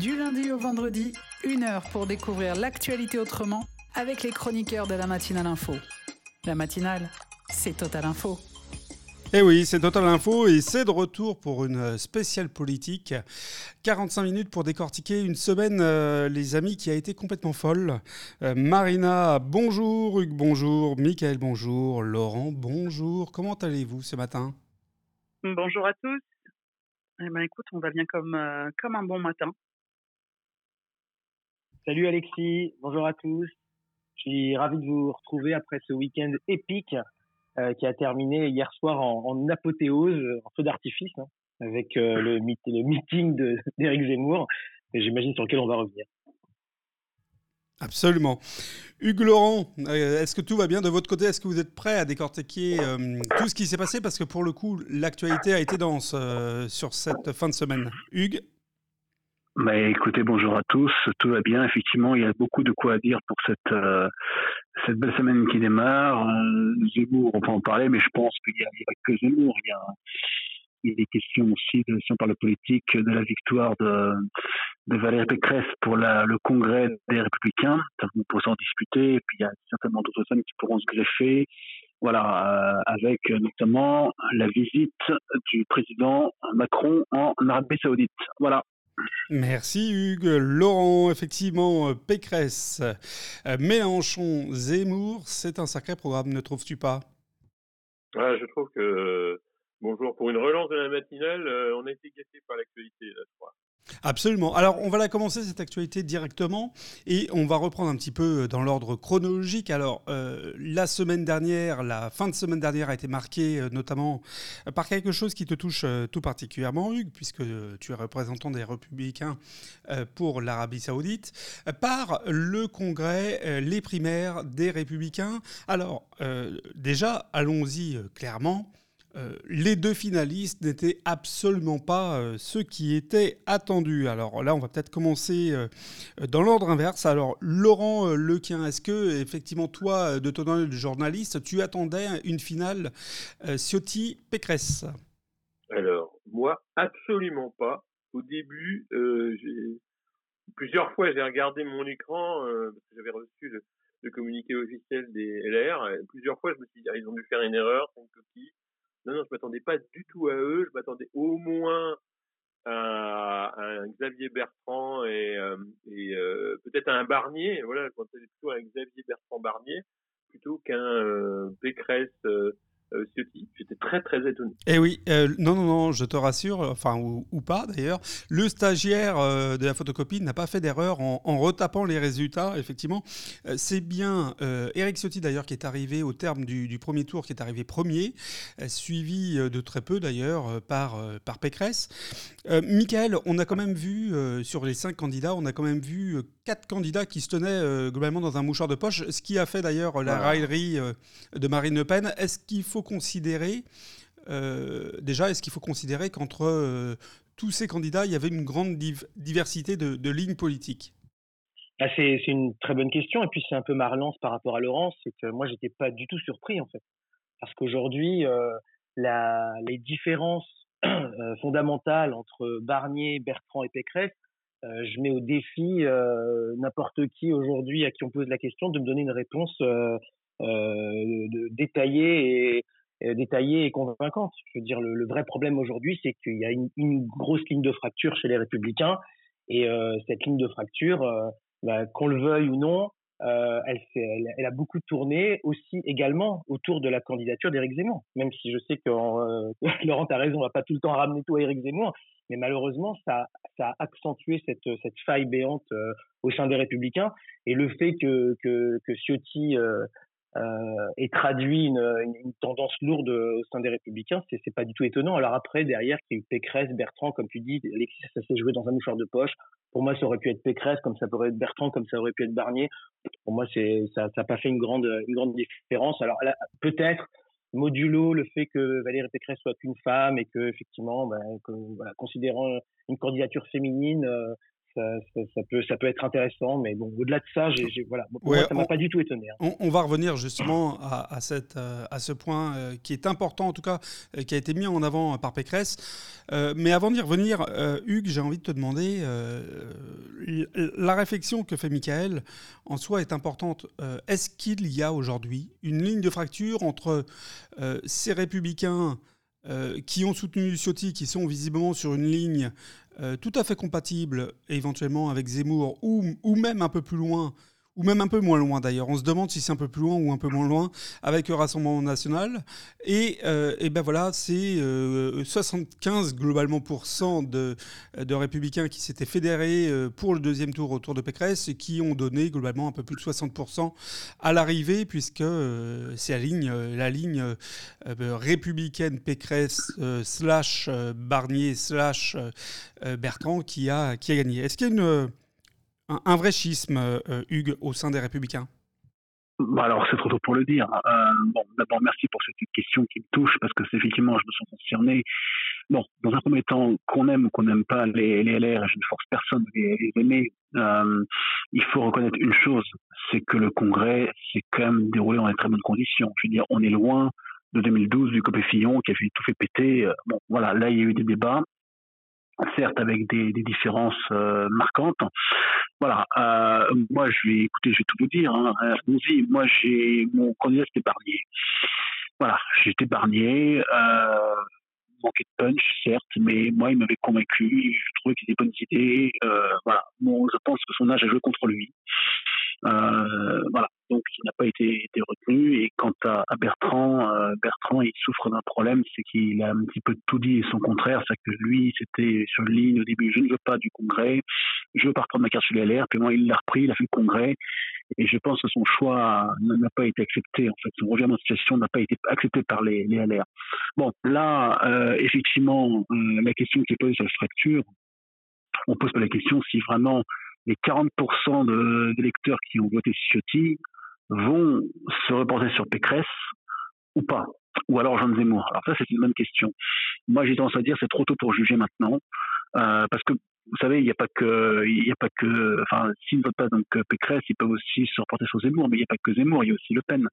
Du lundi au vendredi, une heure pour découvrir l'actualité autrement avec les chroniqueurs de la matinale info. La matinale, c'est Total Info. Eh oui, c'est Total Info et c'est de retour pour une spéciale politique. 45 minutes pour décortiquer une semaine, euh, les amis, qui a été complètement folle. Euh, Marina, bonjour. Hugues, bonjour. Michael, bonjour. Laurent, bonjour. Comment allez-vous ce matin? Bonjour à tous. Eh ben, écoute, on va bien comme, euh, comme un bon matin. Salut Alexis, bonjour à tous. Je suis ravi de vous retrouver après ce week-end épique euh, qui a terminé hier soir en, apothéose, en feu d'artifice, hein, avec euh, le, meeting d'Éric Zemmour, et j'imagine sur lequel on va revenir. Absolument. Hugues Laurent, euh, est-ce que tout va bien de votre côté? Est-ce que vous êtes prêt à décortiquer tout ce qui s'est passé? Parce que pour le coup, l'actualité a été dense sur cette fin de semaine. Hugues? Bah, écoutez, bonjour à tous. Tout va bien. Effectivement, il y a beaucoup de quoi à dire pour cette euh, cette belle semaine qui démarre. Euh, Zemmour, on peut en parler, mais je pense qu'il n'y a, a, que Zemmour. Il y a, il des questions aussi, de, si on parle politique, de la victoire de, de Valérie Pécresse pour la, le congrès des Républicains. On peut s'en discuter. Et puis il y a certainement d'autres zones qui pourront se greffer. Voilà, euh, avec notamment la visite du président Macron en Arabie Saoudite. Voilà. Merci Hugues. Laurent, effectivement, euh, Pécresse, euh, Mélenchon, Zemmour, c'est un sacré programme, ne trouves-tu pas? Je trouve que, bonjour, pour une relance de la matinale, euh, on a été gâté par l'actualité, je crois. Absolument. Alors, on va la commencer cette actualité directement et on va reprendre un petit peu dans l'ordre chronologique. Alors, euh, la semaine dernière, la fin de semaine dernière a été marquée euh, notamment par quelque chose qui te touche euh, tout particulièrement, Hugues, puisque tu es représentant des Républicains pour l'Arabie Saoudite, par le congrès, les primaires des Républicains. Alors, déjà, allons-y clairement. Euh, les deux finalistes n'étaient absolument pas euh, ceux qui étaient attendus. Alors là, on va peut-être commencer euh, dans l'ordre inverse. Alors, Laurent Lequin, est-ce que, effectivement, toi, de ton œil de journaliste, tu attendais une finale Ciotti-Pécresse? Alors, moi, absolument pas. Au début, plusieurs fois, j'ai regardé mon écran, parce que j'avais reçu le, communiqué officiel des LR. plusieurs fois, je me suis dit, ah, ils ont dû faire une erreur, une. Non, non, je m'attendais pas du tout à eux. Je m'attendais au moins à, un Xavier Bertrand et, euh, et euh, peut-être à un Barnier. Voilà, je m'attendais plutôt à un Xavier Bertrand Barnier plutôt qu'un euh, Pécresse euh, J'étais très très étonné. Eh oui, euh, non, non, non, je te rassure, enfin, ou, pas d'ailleurs, le stagiaire euh, de la photocopie n'a pas fait d'erreur en, retapant les résultats, effectivement. c'est bien Eric Ciotti d'ailleurs qui est arrivé au terme du, premier tour, qui est arrivé premier, suivi de très peu d'ailleurs par, par Pécresse. Michael, on a quand même vu, sur les cinq candidats, on a quand même vu quatre candidats qui se tenaient globalement dans un mouchoir de poche, ce qui a fait d'ailleurs la raillerie de Marine Le Pen. Est-ce qu'il faut considérer, euh, déjà, est-ce qu'il faut considérer qu'entre euh, tous ces candidats, il y avait une grande diversité de, lignes politiques? Ah, c'est, une très bonne question. Et puis, c'est un peu ma relance par rapport à Laurence. C'est que moi, j'étais pas du tout surpris, en fait. Parce qu'aujourd'hui, euh, les différences fondamentales entre Barnier, Bertrand et Pécresse, je mets au défi n'importe qui aujourd'hui à qui on pose la question de me donner une réponse euh, détaillée et, convaincante. Je veux dire, le, vrai problème aujourd'hui, c'est qu'il y a une, grosse ligne de fracture chez les républicains, et euh, cette ligne de fracture, euh, bah, qu'on le veuille ou non, elle, a beaucoup tourné aussi également autour de la candidature d'Éric Zemmour. Même si je sais que Laurent a raison, on va pas tout le temps ramener tout à Éric Zemmour, mais malheureusement, ça, a accentué cette, faille béante au sein des Républicains. Et le fait que, que, que Ciotti et traduit une, une, tendance lourde au sein des Républicains, c'est, c'est pas du tout étonnant. Alors après, derrière, il y a eu Pécresse, Bertrand, comme tu dis, Alexis, ça s'est joué dans un mouchoir de poche. Pour moi, ça aurait pu être Pécresse, comme ça pourrait être Bertrand, comme ça aurait pu être Barnier. Pour moi, c'est ça n'a pas fait une grande une grande différence. Alors peut-être modulo le fait que Valérie Pécresse soit qu'une femme et que effectivement, ben, que, voilà, considérant une candidature féminine, euh, ça, peut, ça peut être intéressant, mais bon, au-delà de ça, voilà, moi, ça m'a pas du tout étonné. Hein. On, va revenir justement à, cette, euh, à ce point euh, qui est important, en tout cas, euh, qui a été mis en avant par Pécresse. mais avant d'y revenir, Hugues, j'ai envie de te demander, la réflexion que fait Michael en soi est importante. est-ce qu'il y a aujourd'hui une ligne de fracture entre ces républicains qui ont soutenu Ciotti, qui sont visiblement sur une ligne euh, tout à fait compatible éventuellement avec Zemmour ou, ou même un peu plus loin ou même un peu moins loin d'ailleurs. On se demande si c'est un peu plus loin ou un peu moins loin avec le Rassemblement national. Et, euh, et ben voilà, c'est 75 euh, globalement de, de républicains qui s'étaient fédérés euh, pour le deuxième tour autour de Pécresse et qui ont donné globalement un peu plus de 60% à l'arrivée, puisque c'est la ligne, la ligne républicaine Pécresse slash Barnier slash Bertrand qui a, qui a gagné. Est-ce qu'il y a une un, vrai schisme, euh, Hugues, au sein des Républicains? Bah alors, c'est trop tôt pour le dire. Euh, bon, d'abord, merci pour cette question qui me touche, parce que effectivement, je me sens concerné. Bon, dans un premier temps, qu'on aime ou qu'on n'aime pas les, LR, je ne force personne à les, aimer, euh, il faut reconnaître une chose, c'est que le Congrès s'est quand même déroulé dans très bonnes conditions. Je veux dire, on est loin de 2012, du Copé Fillon, qui a fait tout fait péter. Bon, voilà, là, il y a eu des débats, certes avec des, des différences marquantes, voilà. Euh, moi, je vais écouter, je vais tout vous dire. Hein. Euh, moi, j'ai mon candidat c'était Barnier. Voilà, j'étais Barnier. Euh, manquait de punch, certes, mais moi, il m'avait convaincu. Je trouvais qu'il avait des bonnes idées. Euh, voilà. Bon, je pense que son âge a joué contre lui. Euh, voilà, donc il n'a pas été, été, retenu. Et quant à, Bertrand, euh, Bertrand, il souffre d'un problème, c'est qu'il a un petit peu tout dit et son contraire. C'est que lui, c'était sur une ligne au début, je ne veux pas du Congrès, je veux pas reprendre ma carte sur les LR. Puis moi, il l'a repris, il a fait le Congrès. Et je pense que son choix n'a pas été accepté. En fait, son revirement de situation n'a pas été accepté par les, les LR. Bon, là, euh, effectivement, euh, la question qui est posée sur la structure, on pose pas la question si vraiment les 40% d'électeurs qui ont voté Ciotti vont se reporter sur Pécresse ou pas ou alors Jean Zemmour. Alors ça, c'est une bonne question. Moi, j'ai tendance à dire c'est trop tôt pour juger maintenant, euh, parce que vous savez, il n'y a pas que, il a pas que, enfin, s'ils ne votent pas donc Pécresse, ils peuvent aussi se reporter sur Zemmour, mais il n'y a pas que Zemmour, il y a aussi Le Pen.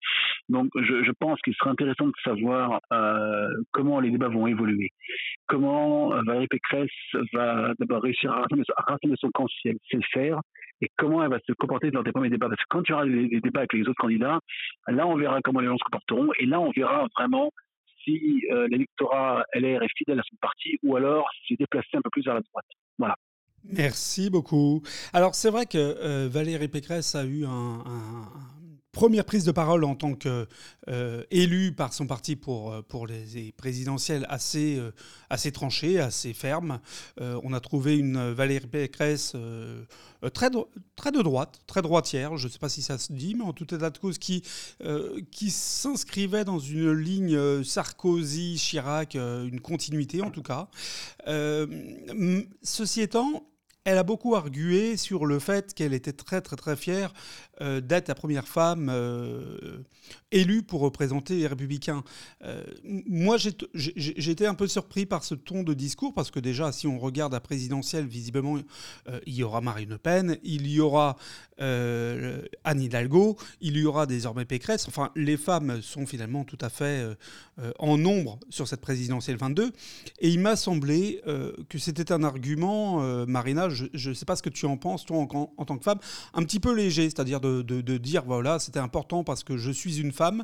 Donc, je, pense qu'il serait intéressant de savoir euh, comment les débats vont évoluer, comment euh, Valérie Pécresse va d'abord réussir à rassembler, son camp si elle sait le faire, et comment elle va se comporter dans des premiers débats. Parce que quand il y aura des, débats avec les autres candidats, là, on verra comment les gens se comporteront, et là, on verra vraiment euh, l'électorat LR est fidèle à son parti ou alors s'est déplacé un peu plus vers la droite. Voilà. Merci beaucoup. Alors c'est vrai que euh, Valérie Pécresse a eu un, première prise de parole en tant qu'élu euh, par son parti pour, euh, les présidentielles assez, assez tranchée, assez ferme. on a trouvé une Valérie Pécresse très, très de droite, très droitière, je ne sais pas si ça se dit, mais en tout état de cause, qui, qui s'inscrivait dans une ligne Sarkozy-Chirac, une continuité en tout cas. ceci étant, elle a beaucoup argué sur le fait qu'elle était très très très fière euh, d'être la première femme euh, élue pour représenter les républicains. Euh, moi, j'étais un peu surpris par ce ton de discours parce que déjà, si on regarde la présidentielle, visiblement, il y aura Marine Le Pen, il y aura Anne Hidalgo, il y aura désormais Pécresse. Enfin, les femmes sont finalement tout à fait en nombre sur cette présidentielle 22. Et il m'a semblé que c'était un argument, Marina, je ne sais pas ce que tu en penses, toi, en tant que femme, un petit peu léger, c'est-à-dire de de, dire voilà, c'était important parce que je suis une femme.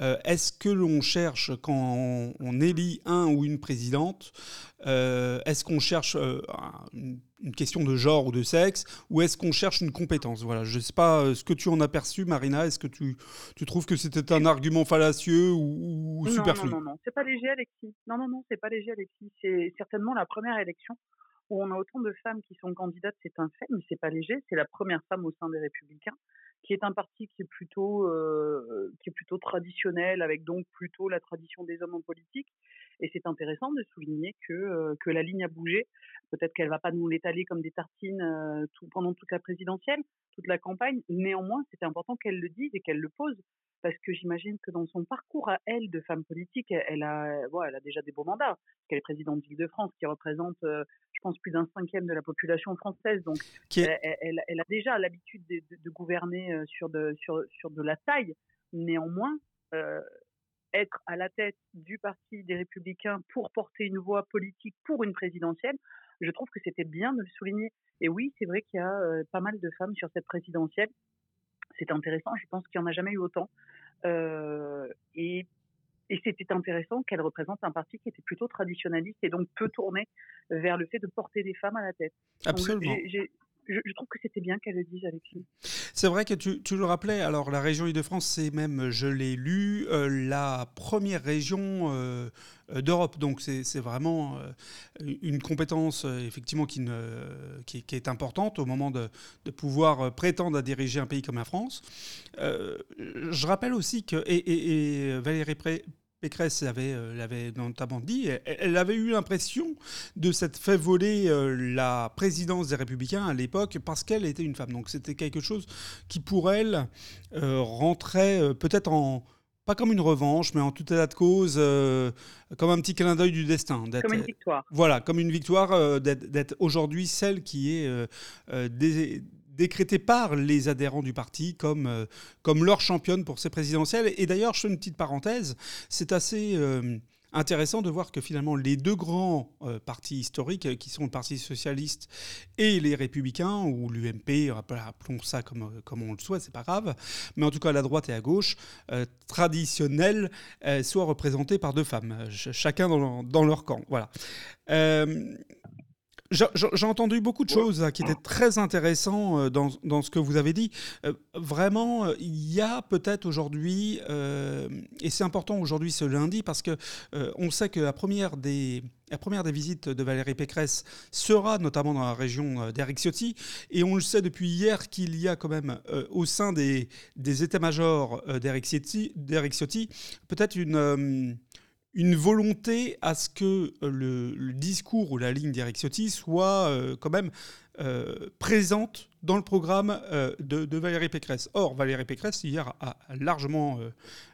Euh, est-ce que l'on cherche, quand on, élit un ou une présidente, euh, est-ce qu'on cherche euh, une question de genre ou de sexe, ou est-ce qu'on cherche une compétence? Voilà, je ne sais pas ce que tu en as perçu, Marina. Est-ce que tu, tu trouves que c'était un argument fallacieux ou, superflu? Non, non, non, c'est pas léger, Alexis. Non, non, non, c'est pas léger, Alexis. C'est certainement la première élection où on a autant de femmes qui sont candidates, c'est un fait, mais c'est pas léger. C'est la première femme au sein des Républicains, qui est un parti qui est plutôt, euh, qui est plutôt traditionnel, avec donc plutôt la tradition des hommes en politique. Et c'est intéressant de souligner que, que la ligne a bougé. Peut-être qu'elle va pas nous l'étaler comme des tartines tout, pendant toute la présidentielle, toute la campagne. Néanmoins, c'était important qu'elle le dise et qu'elle le pose parce que j'imagine que dans son parcours à elle de femme politique, elle a, elle a déjà des beaux mandats. qu'elle est présidente d'Île-de-France, qui représente, je pense, plus d'un cinquième de la population française. Donc, elle, elle, a déjà l'habitude de, de, gouverner sur de, sur, sur de la taille. Néanmoins, euh, être à la tête du Parti des Républicains pour porter une voix politique pour une présidentielle, je trouve que c'était bien de le souligner. Et oui, c'est vrai qu'il y a euh, pas mal de femmes sur cette présidentielle. C'est intéressant, je pense qu'il n'y en a jamais eu autant. Euh, et, et c'était intéressant qu'elle représente un parti qui était plutôt traditionnaliste et donc peu tourné vers le fait de porter des femmes à la tête. Absolument je, trouve que c'était bien qu'elle le dise, Alexis. C'est vrai que tu, le rappelais, alors la région Île-de-France, c'est même, je l'ai lu, euh, la première région euh, d'Europe. Donc c'est vraiment euh, une compétence, effectivement, qui, est importante au moment de, pouvoir prétendre à diriger un pays comme la France. je rappelle aussi que, et, et Valérie Pré Pécresse euh, l'avait notamment dit, elle, avait eu l'impression de s'être fait voler euh, la présidence des Républicains à l'époque parce qu'elle était une femme. Donc c'était quelque chose qui pour elle euh, rentrait peut-être en pas comme une revanche, mais en tout état de cause, comme un petit clin d'œil du destin. Comme une victoire. Voilà, comme une victoire d'être aujourd'hui celle qui est décrétée par les adhérents du parti comme, euh, comme leur championne pour ces présidentielles. Et d'ailleurs, je fais une petite parenthèse, c'est assez euh, intéressant de voir que finalement les deux grands euh, partis historiques, qui sont le Parti socialiste et les Républicains, ou l'UMP, appelons ça comme, comme on le souhaite, c'est pas grave, mais en tout cas la droite et à gauche, traditionnels, soient représentés par deux femmes, chacun dans, dans, leur camp. Voilà. J'ai entendu beaucoup de choses qui étaient très intéressantes euh, dans, dans, ce que vous avez dit. Euh, vraiment, euh, il y a peut-être aujourd'hui, et c'est important aujourd'hui ce lundi, parce que on sait que la première des la première des visites de Valérie Pécresse sera notamment dans la région d'Eric Ciotti. Et on le sait depuis hier qu'il y a quand même au sein des, des états-majors d'Eric Ciotti, Ciotti peut-être une, une volonté à ce que euh, le, discours ou la ligne d'Eric soit euh, quand même euh, présente dans le programme de, Valérie Pécresse. Or, Valérie Pécresse, hier, a largement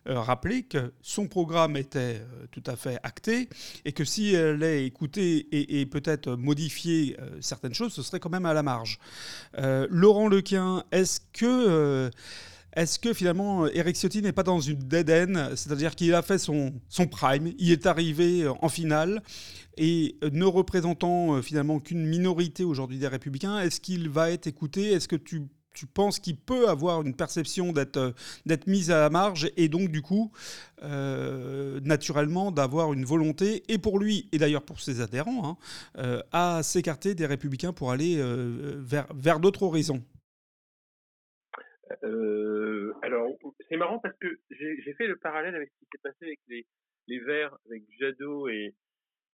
rappelé que son programme était tout à fait acté et que si elle est écoutée et, et peut-être modifié certaines choses, ce serait quand même à la marge. Laurent Lequin, est-ce que est-ce que finalement Eric Ciotti n'est pas dans une dead end C'est-à-dire qu'il a fait son, prime, il est arrivé euh, en finale et euh, ne représentant euh, finalement qu'une minorité aujourd'hui des républicains, est-ce qu'il va être écouté? Est-ce que tu, penses qu'il peut avoir une perception d'être d'être mis à la marge et donc du coup naturellement d'avoir une volonté et pour lui et d'ailleurs pour ses adhérents hein, à s'écarter des républicains pour aller vers d'autres horizons? Euh, alors, c'est marrant parce que j'ai fait le parallèle avec ce qui s'est passé avec les, les Verts, avec Jadot et,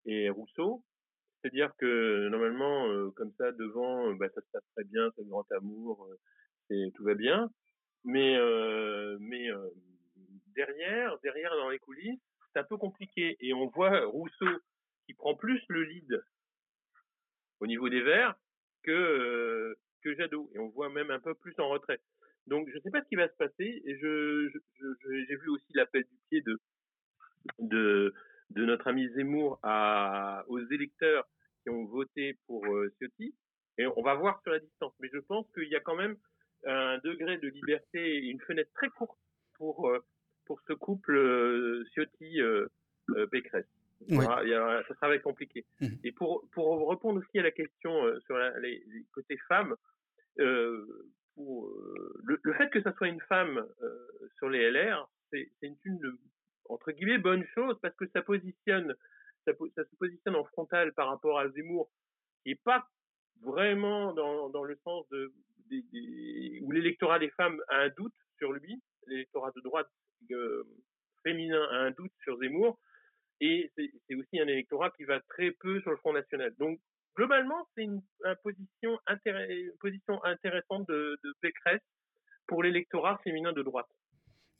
et Rousseau. C'est-à-dire que normalement, euh, comme ça, devant, euh, bah, ça se passe très bien, c'est le grand amour, et tout va bien. Mais, mais derrière, derrière dans les coulisses, c'est un peu compliqué. Et on voit Rousseau qui prend plus le lead au niveau des Verts que, que Jadot. Et on voit même un peu plus en retrait. Donc, je ne sais pas ce qui va se passer. Et je, j'ai vu aussi l'appel du pied de, de, de notre ami Zemmour à, aux électeurs qui ont voté pour euh, Ciotti. Et on va voir sur la distance. Mais je pense qu'il y a quand même un degré de liberté et une fenêtre très courte pour, euh, pour ce couple euh, Ciotti-Pécresse. Euh, ça sera compliqué. Mmh. Et pour, pour répondre aussi à la question sur les, les, côtés femmes, euh, euh, le, fait que ça soit une femme euh, sur les LR, c'est une, entre guillemets bonne chose parce que ça se positionne en frontal par rapport à Zemmour, qui est pas vraiment dans, le sens où l'électorat des femmes a un doute sur lui, l'électorat de droite euh, féminin a un doute sur Zemmour, et c'est aussi un électorat qui va très peu sur le Front National. Donc globalement, c'est une, position, position, intéressante de, de Pécresse pour l'électorat féminin de droite.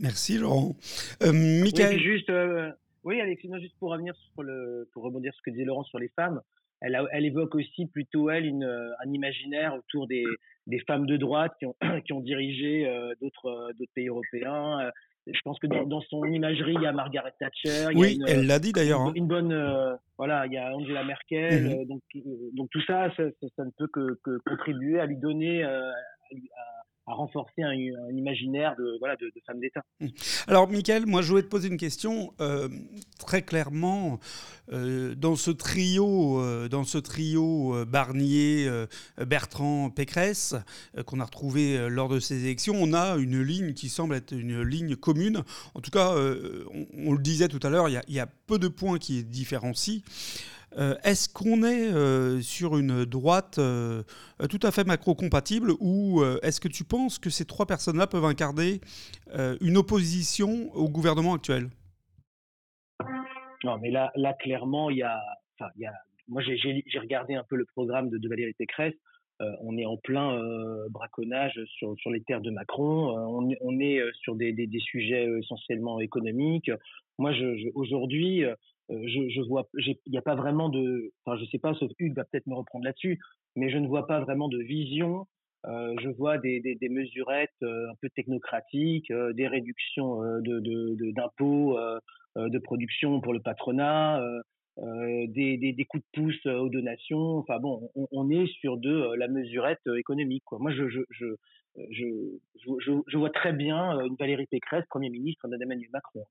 Merci Laurent. Euh, Michael... juste, euh, Oui, Alexis, juste pour revenir sur le, pour rebondir sur ce que disait Laurent sur les femmes, elle, elle évoque aussi plutôt elle une, un imaginaire autour des, des femmes de droite qui ont, qui ont dirigé d'autres, d'autres pays européens. Je pense que dans, son imagerie, il y a Margaret Thatcher. Il oui, elle l'a dit d'ailleurs. Une, hein. bonne, voilà, il y a Angela Merkel. Mmh donc, donc tout ça, ça, ça, ne peut que, que, contribuer à lui donner, à, à renforcer un, imaginaire de, voilà, de, femmes d'État. Mmh. Alors, Michael, moi, je voulais te poser une question. Euh, très clairement, euh, dans ce trio, euh, dans ce trio Barnier, Bertrand, Pécresse, qu'on a retrouvé lors de ces élections, on a une ligne qui semble être une ligne commune. En tout cas, on, le disait tout à l'heure, il y, y, a peu de points qui différencient. Euh, est-ce qu'on est euh, sur une droite euh, tout à fait macro-compatible ou est-ce que tu penses que ces trois personnes-là peuvent incarner une opposition au gouvernement actuel? Non, mais là, là clairement, il y a, moi j'ai regardé un peu le programme de, Valérie Pécresse. on est en plein braconnage sur, sur les terres de Macron. on, est sur des, des, sujets essentiellement économiques. Moi, aujourd'hui, je, je vois, il n'y a pas vraiment de, enfin, je sais pas, sauf Hugues va peut-être me reprendre là-dessus, mais je ne vois pas vraiment de vision. Euh, je vois des, des, des mesurettes euh, un peu technocratiques, euh, des réductions de, de, d'impôts de, production pour le patronat, des, des, des, coups de pouce aux donations. Enfin bon, on, on est sur de la mesurette économique. Quoi. Moi, je, je, je, je, je, vois très bien euh, une Valérie Pécresse, Premier ministre d'Emmanuel Macron.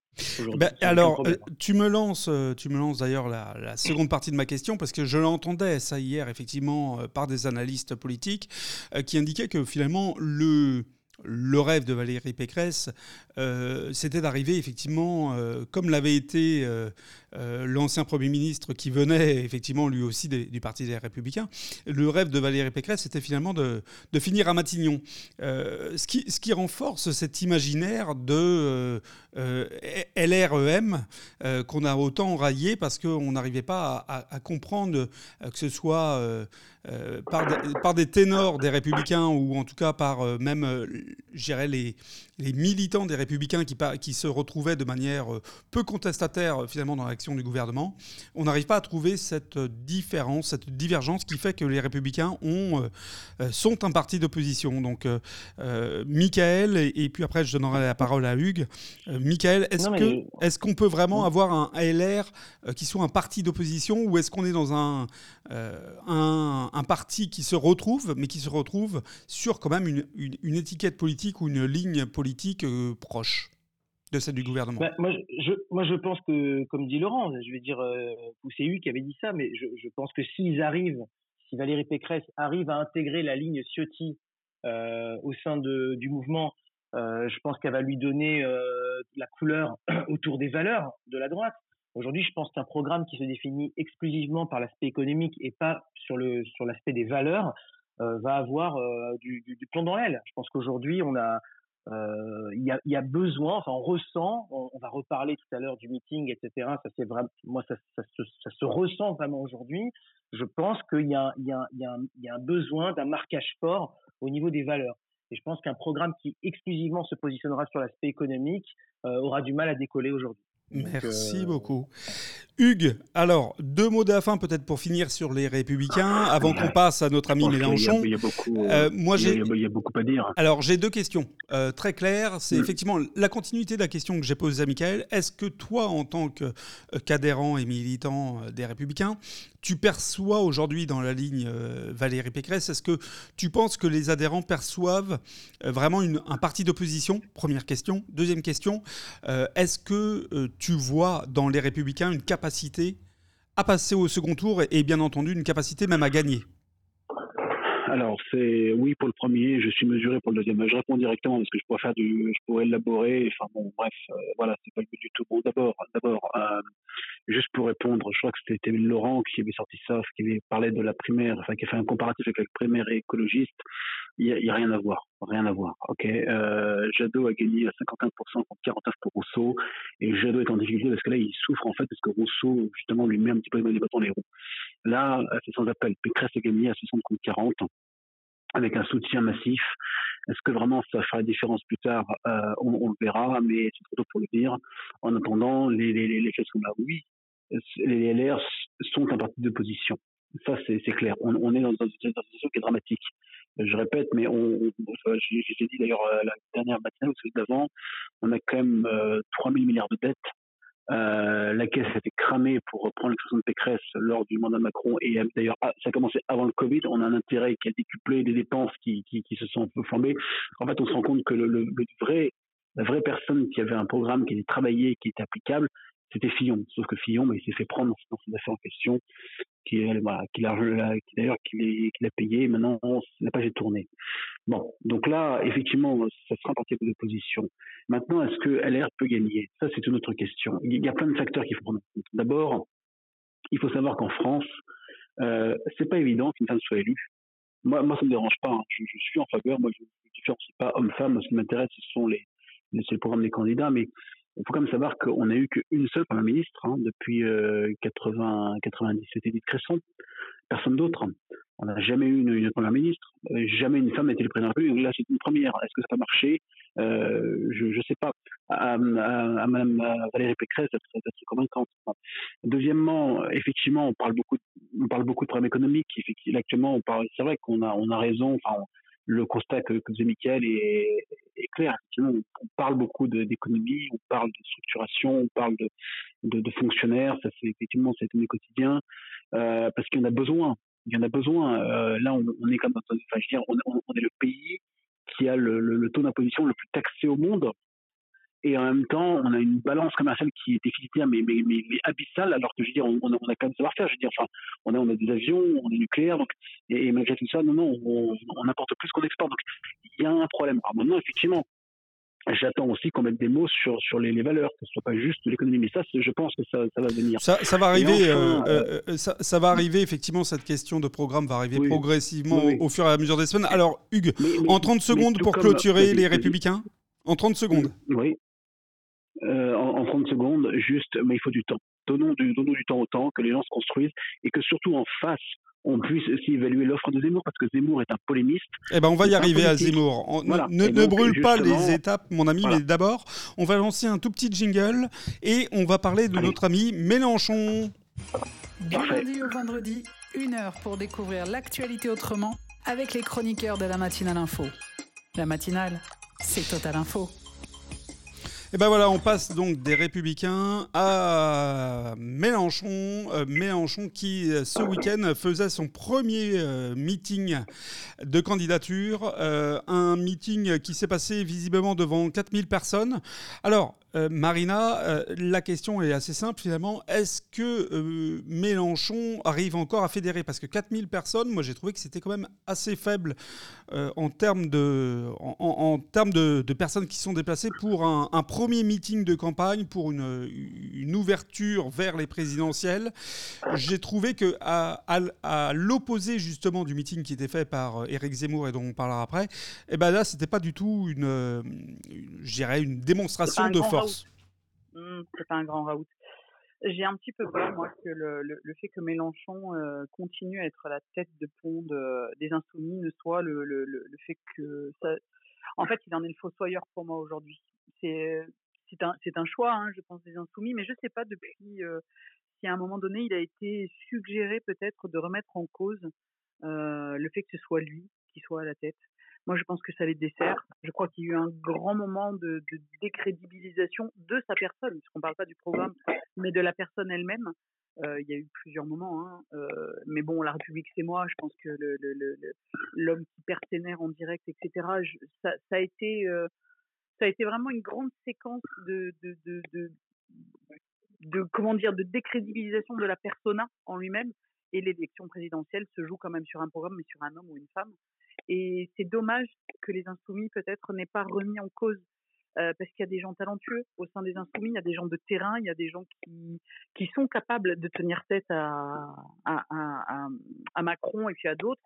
Ben, alors, euh, tu me lances, euh, tu me lances d'ailleurs la, seconde partie de ma question, parce que je l'entendais ça hier, effectivement, par des analystes politiques, qui indiquaient que finalement, le, le rêve de Valérie Pécresse, c'était d'arriver effectivement, comme l'avait été euh, l'ancien Premier ministre qui venait effectivement lui aussi du Parti des Républicains, le rêve de Valérie Pécresse, c'était finalement de, finir à Matignon. Euh, ce, qui, ce qui renforce cet imaginaire de euh, LREM qu'on a autant raillé parce qu'on n'arrivait pas à, comprendre que ce soit par, des, par, des, ténors des Républicains ou en tout cas par même, les, les militants des Républicains qui, qui se retrouvaient de manière peu contestataire finalement dans l'action du gouvernement, on n'arrive pas à trouver cette différence, cette divergence qui fait que les républicains ont, euh, euh, sont un parti d'opposition. Donc, euh, Michael, et, puis après je donnerai la parole à Hugues. Michael, est-ce qu'on est qu'on peut vraiment avoir un LR qui soit un parti d'opposition ou est-ce qu'on est dans un, un, un, parti qui se retrouve, mais qui se retrouve sur quand même une, une, une étiquette politique ou une ligne politique proche? Celle du gouvernement? Bah, moi, je, pense que, comme dit Laurent, je vais dire, euh, c'est lui qui avait dit ça, mais je, pense que s'ils arrivent, si Valérie Pécresse arrive à intégrer la ligne Ciotti euh, au sein du mouvement, euh, je pense qu'elle va lui donner euh, la couleur autour des valeurs de la droite. Aujourd'hui, je pense qu'un programme qui se définit exclusivement par l'aspect économique et pas sur le sur l'aspect des valeurs euh, va avoir du, du, du, plomb dans l'aile. Je pense qu'aujourd'hui, on a il y, a, y, a, besoin, enfin on ressent, on, va reparler tout à l'heure du meeting, etc. Ça c'est vraiment, moi ça, ça, se, ça, se, ressent vraiment aujourd'hui. Je pense qu'il y, y, y, y, a un besoin d'un marquage fort au niveau des valeurs. Et je pense qu'un programme qui exclusivement se positionnera sur l'aspect économique euh, aura du mal à décoller aujourd'hui. Merci euh, beaucoup. Hugues, alors, deux mots de la fin peut-être pour finir sur les Républicains, avant qu'on passe à notre ami Mélenchon. Il y, a, beaucoup, euh, moi, il, y a, beaucoup à dire. Alors, j'ai deux questions euh, très claires. C'est mm. effectivement la continuité de la question que j'ai posée à Michael. Est-ce que toi, en tant qu'adhérent et militant des Républicains, tu perçois aujourd'hui dans la ligne Valérie Pécresse, est-ce que tu penses que les adhérents perçoivent vraiment une, un parti d'opposition? Première question. Deuxième question, est-ce que tu vois dans les Républicains une capacité à passer au second tour et, bien entendu une capacité même à gagner? Alors, c'est oui pour le premier, je suis mesuré pour le deuxième. Je réponds directement parce que je pourrais faire du, je pourrais élaborer. Enfin bon, bref, euh, voilà, c'est pas le but du tout. Bon, d'abord, d'abord, euh, juste pour répondre, je crois que c'était Laurent qui avait sorti ça, qui avait parlé de la primaire, enfin qui a fait un comparatif avec la primaire écologiste. Il n'y a, a, rien à voir, rien à voir. Ok, euh, Jadot a gagné à 51% contre 49 pour Rousseau, et Jadot est en difficulté parce que là il souffre en fait parce que Rousseau justement lui met un petit peu les bâtons les roues. Là, c'est sans appel. Pécresse a gagné à 60 contre 40. avec un soutien massif. Est-ce que vraiment ça fera la différence plus tard? On, le verra, mais c'est trop tôt pour le dire. En attendant, les, les, les sont là. Oui, les LR sont un parti d'opposition. Ça, c'est clair. On, on, est dans une situation qui est dramatique. Je répète, mais on, j'ai dit d'ailleurs la dernière matinée ou celui d'avant, on a quand même euh, 3 000 milliards de dettes. Euh, la caisse a été cramée pour reprendre l'expression de Pécresse lors du mandat de Macron et d'ailleurs ah, ça a commencé avant le Covid. On a un intérêt qui a décuplé des dépenses qui, qui, se sont un peu flambées. En fait, on se rend compte que le, le vrai la vraie personne qui avait un programme qui était travaillé, qui était applicable, c'était Fillon. Sauf que Fillon, bah, il s'est fait prendre dans ses affaires en question, qui, voilà, d'ailleurs qu'il a payé. Maintenant, la page est tournée. Bon, donc là, effectivement, ça sera un parti de l'opposition. Maintenant, est-ce que LR peut gagner? Ça, c'est une autre question. Il y a plein de facteurs qu'il faut prendre en compte. D'abord, il faut savoir qu'en France, euh, c'est pas évident qu'une femme soit élue. Moi, moi, ça me dérange pas. Hein. Je, suis en faveur. Moi, je ne différencie pas homme-femme. Ce qui m'intéresse, ce sont les, c'est le programme des candidats, mais il faut quand même savoir qu'on a eu qu'une seule première ministre hein, depuis euh, 80, 90, c'était Edith Cresson, personne d'autre. On n'a jamais eu une, première ministre, euh, jamais une femme n'a été le président de la République. Là, c'est une première. Est-ce que ça a marché? Euh, Je ne sais pas. À, à, Mme Valérie Pécresse d'être convaincante. Deuxièmement, effectivement, on parle beaucoup, on parle beaucoup de problèmes économiques. Effectivement, actuellement, on parle. C'est vrai qu'on a, on a raison. Enfin, le constat que, que faisait Michael est, est clair. on, parle beaucoup d'économie, on parle de structuration, on parle de, de, de fonctionnaires. Ça, c'est effectivement, c'est un quotidien euh, parce qu'il y en a besoin. Il y en a besoin. Euh, là, on, on, est comme, enfin, je veux dire, on, on, est le pays qui a le, le, le taux d'imposition le plus taxé au monde et en même temps, on a une balance commerciale qui est déficitaire, mais, mais, mais, abyssale, alors que je veux dire, on, on a, quand même savoir-faire. Je veux dire, enfin, on a, on a des avions, on est nucléaire, donc, et, malgré tout ça, non, non, on, on importe plus qu'on exporte. Donc, il y a un problème. Alors maintenant, effectivement, J'attends aussi qu'on mette des mots sur, sur les, les valeurs, que ce soit pas juste l'économie. Mais ça, je pense que ça, ça va venir. Ça, ça va arriver. euh, euh, euh, ça, ça, va arriver effectivement. Cette question de programme va arriver oui, progressivement oui, oui. Au, au, fur et à mesure des semaines. Alors, Hugues, mais, mais, en 30 secondes pour clôturer les Républicains. En 30 secondes. Oui euh, en, en 30 secondes, juste, mais il faut du temps. Donnons du, donnons du temps au temps, que les gens se construisent et que surtout en face, on puisse aussi évaluer l'offre de Zemmour parce que Zemmour est un polémiste. Eh ben, on va y arriver à Zemmour. On, voilà. Ne, ne brûle pas les étapes, mon ami, voilà. mais d'abord, on va lancer un tout petit jingle et on va parler de Allez. notre ami Mélenchon. Du lundi au vendredi, une heure pour découvrir l'actualité autrement avec les chroniqueurs de la matinale info. La matinale, c'est Total Info. Et ben voilà, on passe donc des Républicains à Mélenchon. Euh, Mélenchon qui, euh, ce week-end, faisait son premier euh, meeting de candidature. Un meeting qui s'est passé visiblement devant 4000 personnes. Alors, euh, Marina, euh, la question est assez simple finalement. Est-ce que euh, Mélenchon arrive encore à fédérer? Parce que 4000 personnes, moi j'ai trouvé que c'était quand même assez faible en termes, de, en, en termes de, de, personnes qui sont déplacées pour un, un, premier meeting de campagne, pour une, une ouverture vers les présidentielles. J'ai trouvé que à, à, à l'opposé justement du meeting qui était fait par Éric Zemmour et dont on parlera après, et eh ben là c'était pas du tout une, une, une démonstration de force. Mmh, c'est pas un grand raout. J'ai un petit peu peur, moi, que le, fait que Mélenchon euh, continue à être la tête de pont de, des Insoumis ne soit le, fait que ça. En fait, il en est le fossoyeur pour moi aujourd'hui. C'est un, choix, hein, je pense, des Insoumis, mais je sais pas depuis euh, si à un moment donné il a été suggéré peut-être de remettre en cause euh, le fait que ce soit lui qui soit à la tête. Moi, je pense que ça les dessert. Je crois qu'il y a eu un grand moment de, décrédibilisation de sa personne, puisqu'on ne parle pas du programme, mais de la personne elle-même. Euh, il y a eu plusieurs moments, hein. euh, mais bon, la République c'est moi. Je pense que l'homme le, qui perd en direct, etc. Ça, a été, euh, ça a été vraiment une grande séquence de, de, de, de comment dire, de décrédibilisation de la persona en lui-même. Et l'élection présidentielle se joue quand même sur un programme, mais sur un homme ou une femme. Et c'est dommage que les insoumis peut-être n'aient pas remis en cause euh, parce qu'il y a des gens talentueux au sein des insoumis, il y a des gens de terrain, il y a des gens qui, qui sont capables de tenir tête à, à, Macron et puis à d'autres.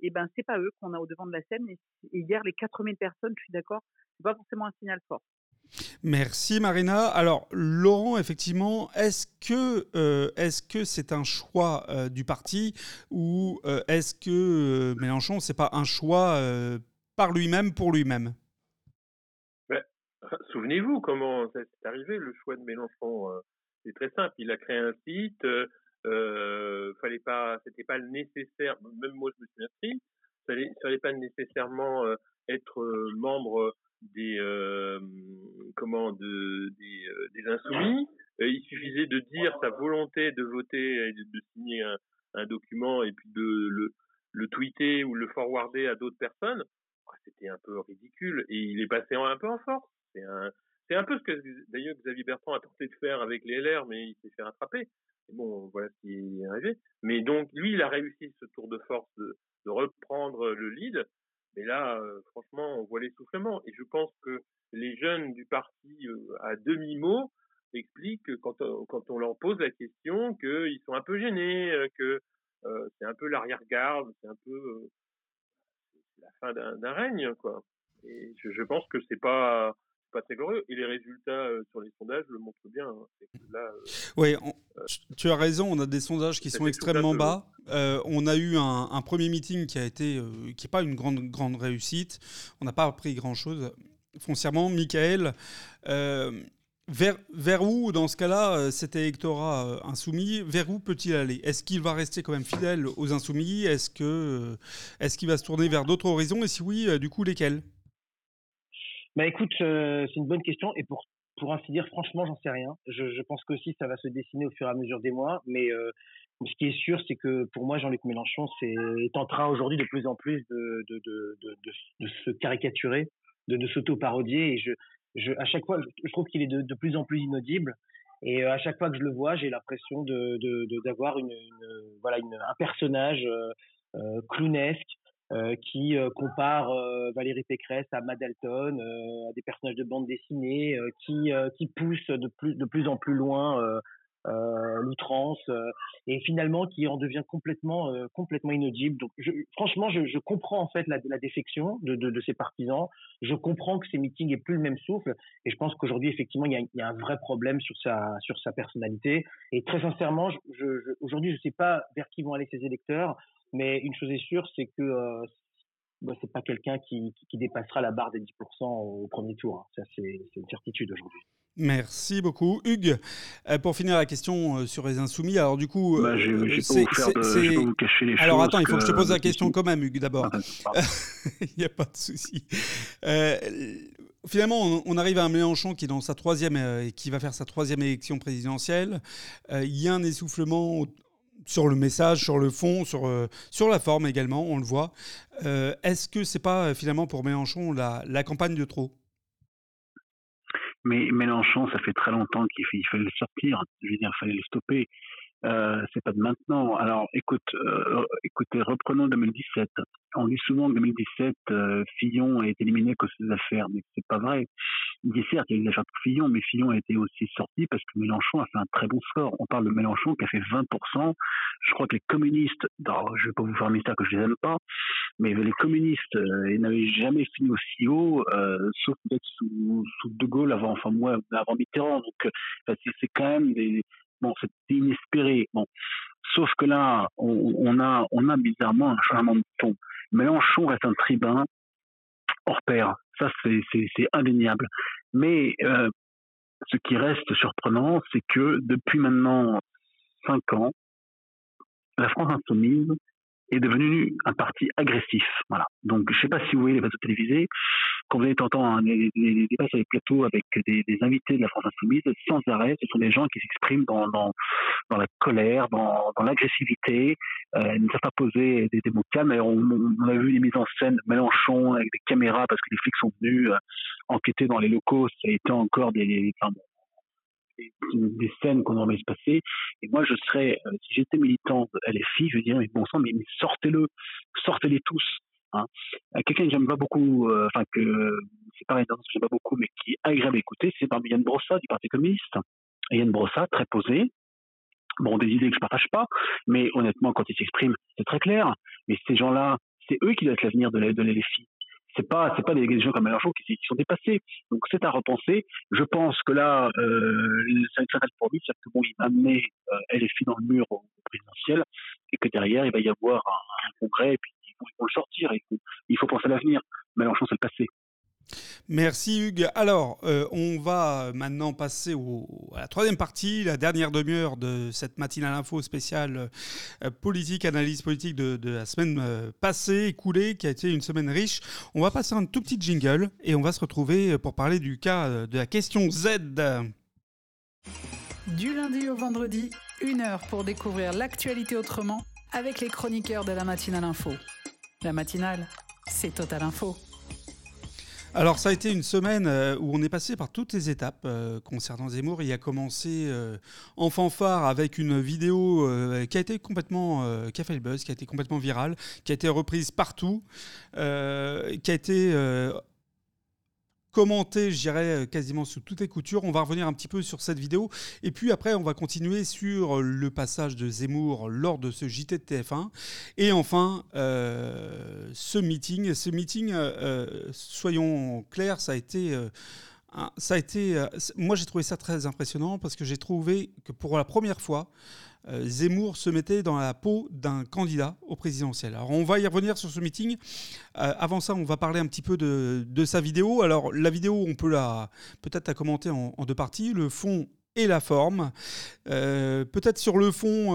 Et ben c'est pas eux qu'on a au devant de la scène. Et, et hier les 4000 personnes, je suis d'accord, c'est pas forcément un signal fort. Merci Marina. Alors Laurent, effectivement, est-ce que euh, est-ce que c'est un choix euh, du parti ou euh, est-ce que Mélenchon c'est pas un choix par lui-même pour lui-même? Ben, Souvenez-vous comment c'est arrivé le choix de Mélenchon. c'est très simple. Il a créé un site. fallait pas, c'était pas nécessaire. Même moi je me suis inscrit. Fallait, fallait pas nécessairement être membre des euh, comment de, des, euh, des insoumis. Euh, il suffisait de dire sa volonté de voter et de, signer un, un, document et puis de le, le tweeter ou le forwarder à d'autres personnes. Ah, c'était un peu ridicule et il est passé un peu en force. C'est un, c'est un peu ce que d'ailleurs Xavier Bertrand a tenté de faire avec les LR, mais il s'est fait rattraper. Et bon, voilà ce qui est arrivé. Mais donc lui, il a réussi ce tour de force de, de reprendre le lead. Mais là, euh, franchement, on voit l'essoufflement. Et je pense que les jeunes du parti euh, à demi-mot expliquent quand on, quand on leur pose la question qu'ils sont un peu gênés, euh, que c'est un peu l'arrière-garde, c'est un peu la fin d'un règne, quoi. Et je, je pense que c'est pas pas très glorieux. Et les résultats sur les sondages le montrent bien. Hein. oui, tu as raison, on a des sondages qui sont extrêmement bas. Euh, on a eu un, premier meeting qui a été, euh, qui n'est pas une grande, grande réussite. On n'a pas appris grand-chose. Foncièrement, Michael, euh, vers, vers où, dans ce cas-là, cet électorat insoumis, vers où peut-il aller? Est-ce qu'il va rester quand même fidèle aux insoumis? Est-ce qu'il va se tourner vers d'autres horizons? Et si oui, du coup, lesquels? Bah écoute, c'est une bonne question et pour pour ainsi dire, franchement, j'en sais rien. Je, je pense qu'aussi ça va se dessiner au fur et à mesure des mois, mais ce qui est sûr, c'est que pour moi, Jean-Luc Mélenchon c'est, est aujourd'hui de plus en plus de, de, de, de, de se caricaturer, de, de s'auto-parodier. Et je, je, à chaque fois, je trouve qu'il est de, de plus en plus inaudible. Et euh, à chaque fois que je le vois, j'ai l'impression de, de, d'avoir une, une, voilà, une, un personnage euh, euh clownesque euh, qui euh, compare Valérie Pécresse à Madalton, à des personnages de bande dessinée, qui, qui pousse de plus, de plus en plus loin euh, l'outrance, euh, et finalement qui en devient complètement euh, complètement inaudible. Donc, je, franchement, je, je, comprends en fait la, la défection de, de, de, ces partisans. Je comprends que ces meetings aient plus le même souffle, et je pense qu'aujourd'hui, effectivement, il y, a, il y, a, un vrai problème sur sa sur sa personnalité. Et très sincèrement, je, je, aujourd'hui, je ne sais pas vers qui vont aller ces électeurs, mais une chose est sûre, c'est que euh, bah, c'est pas quelqu'un qui, qui, qui, dépassera la barre des 10% au premier tour. Hein. Ça, c'est une certitude aujourd'hui. Merci beaucoup. Hugues, euh, pour finir la question euh, sur les insoumis, alors du coup. Bah, je ne vais vous cacher les alors attends, il faut que je te pose la question quand même, Hugues, d'abord. Ah, il n'y a pas de souci. Euh, finalement, on, arrive à un Mélenchon qui, dans sa troisième, qui va faire sa troisième élection présidentielle. il y a un essoufflement sur le message, sur le fond, sur, sur la forme également, on le voit. Est-ce que c'est pas finalement pour Mélenchon la, la campagne de trop? Mais Mélenchon, ça fait très longtemps qu'il fallait le sortir. Je veux dire, il fallait le stopper. Euh, c'est pas de maintenant. Alors, écoute, euh, écoutez, reprenons 2017. On dit souvent que 2017, euh, Fillon été éliminé cause des affaires, mais c'est pas vrai. Il dit certes, il y a eu des affaires pour Fillon, mais Fillon a été aussi sorti parce que Mélenchon a fait un très bon score. On parle de Mélenchon qui a fait 20%. Je crois que les communistes, non, je vais pas vous faire un mystère que je les aime pas, mais les communistes, euh, ils n'avaient jamais fini aussi haut, euh, sauf peut-être sous, sous De Gaulle avant, enfin moi, avant Mitterrand. Donc, euh, c'est quand même des, Bon, c'est inespéré. Sauf que là, on, a, on a bizarrement un changement de ton. Mélenchon reste un tribun hors pair. Ça, c'est indéniable. Mais euh, ce qui reste surprenant, c'est que depuis maintenant cinq ans, la France insoumise est devenu un parti agressif. Voilà. Donc, je ne sais pas si vous voyez les plateaux télévisés, quand vous êtes entendre des, des, débats sur les plateaux avec des, des, invités de la France Insoumise, sans arrêt, ce sont des gens qui s'expriment dans, dans, dans, la colère, dans, dans l'agressivité, euh, ils ne savent pas poser des, des mots calmes. On, on, a vu des mises en scène Mélenchon avec des caméras parce que les flics sont venus euh, enquêter dans les locaux. Ça a été encore des, enfin, des, scènes qu'on aurait se passer. Et moi, je serais, euh, si j'étais militant de LFI, je dirais, mais bon sang, mais, sortez-le, sortez-les tous. Hein. Euh, quelqu'un que j'aime pas beaucoup, euh, enfin que c'est pareil, que j'aime pas beaucoup, mais qui est agréable à écouter, c'est par Yann Brossa du Parti communiste. Et Yann Brossa, très posé, bon, des idées que je partage pas, mais honnêtement, quand il s'exprime, c'est très clair. Mais ces gens-là, c'est eux qui doivent être l'avenir de l'LFI c'est pas c'est pas des, gens comme Mélenchon qui, qui, sont dépassés. Donc c'est à repenser. Je pense que là, euh, ça reste pour lui, c'est-à-dire que bon, il va amener euh, LFI dans le mur au, présidentiel et que derrière il va y avoir un, congrès et puis ils vont, le sortir. Faut, il faut penser à l'avenir. Mélenchon c'est le passé. Merci Hugues. Alors, euh, on va maintenant passer à la troisième partie, la dernière demi-heure de cette matinale info spéciale euh, politique, analyse politique de, la semaine euh, passée, écoulée, qui a été une semaine riche. On va passer un tout petit jingle et on va se retrouver pour parler du cas de la question Z. Du lundi au vendredi, une heure pour découvrir l'actualité autrement avec les chroniqueurs de la matinale info. La matinale, c'est Total Info. Alors ça a été une semaine euh, où on est passé par toutes les étapes euh, concernant Zemmour. Il a commencé euh, en fanfare avec une vidéo qui a été complètement, qui a fait le buzz, qui a été complètement virale, qui a été reprise partout, qui a été commenté, je dirais, euh, quasiment sous toutes les coutures. On va revenir un petit peu sur cette vidéo. Et puis après, on va continuer sur le passage de Zemmour lors de ce JT de TF1. Et enfin, euh, ce meeting. Ce meeting, euh, soyons clairs, ça a été... ça a été, moi j'ai trouvé ça très impressionnant parce que j'ai trouvé que pour la première fois, euh, Zemmour se mettait dans la peau d'un candidat au présidentiel. Alors on va y revenir sur ce meeting. Euh, avant ça, on va parler un petit peu de, sa vidéo. Alors la vidéo, on peut la peut-être commenter en, deux parties, le fond et la forme. Euh, peut-être sur le fond,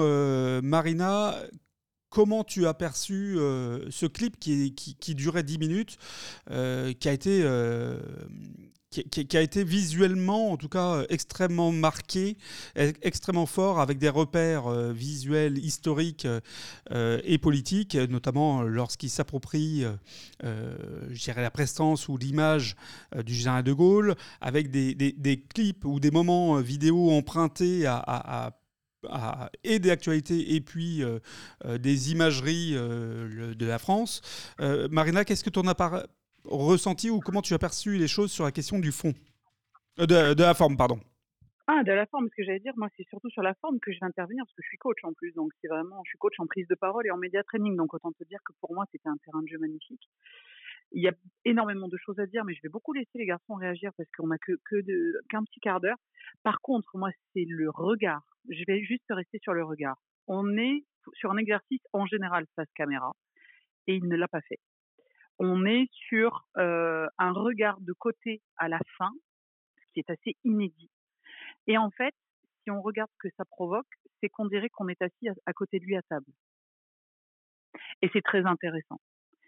Marina, comment tu as perçu ce clip qui, qui, durait 10 minutes, qui a été qui, a été visuellement, en tout cas, euh, extrêmement marqué, e, extrêmement fort, avec des repères euh, visuels, historiques euh, et politiques, notamment lorsqu'il s'approprie, je dirais, la prestance ou l'image du général de Gaulle, avec des, des, clips ou des moments vidéo empruntés à, et des actualités et puis des imageries de la France. Marina, qu'est-ce que tu en as par ressenti ou comment tu as perçu les choses sur la question du fond euh, de, la forme, pardon. Ah, de la forme, ce que j'allais dire, moi, c'est surtout sur la forme que je vais intervenir, parce que je suis coach en plus. Donc, c'est vraiment, je suis coach en prise de parole et en média training. Donc, autant te dire que pour moi, c'était un terrain de jeu magnifique. Il y a énormément de choses à dire, mais je vais beaucoup laisser les garçons réagir parce qu'on n'a que, qu'un petit quart d'heure. Par contre, moi, c'est le regard. Je vais juste rester sur le regard. On est sur un exercice en général face caméra et il ne l'a pas fait on est sur un regard de côté à la fin, ce qui est assez inédit. Et en fait, si on regarde ce que ça provoque, c'est qu'on dirait qu'on est assis à, côté de lui à table. Et c'est très intéressant.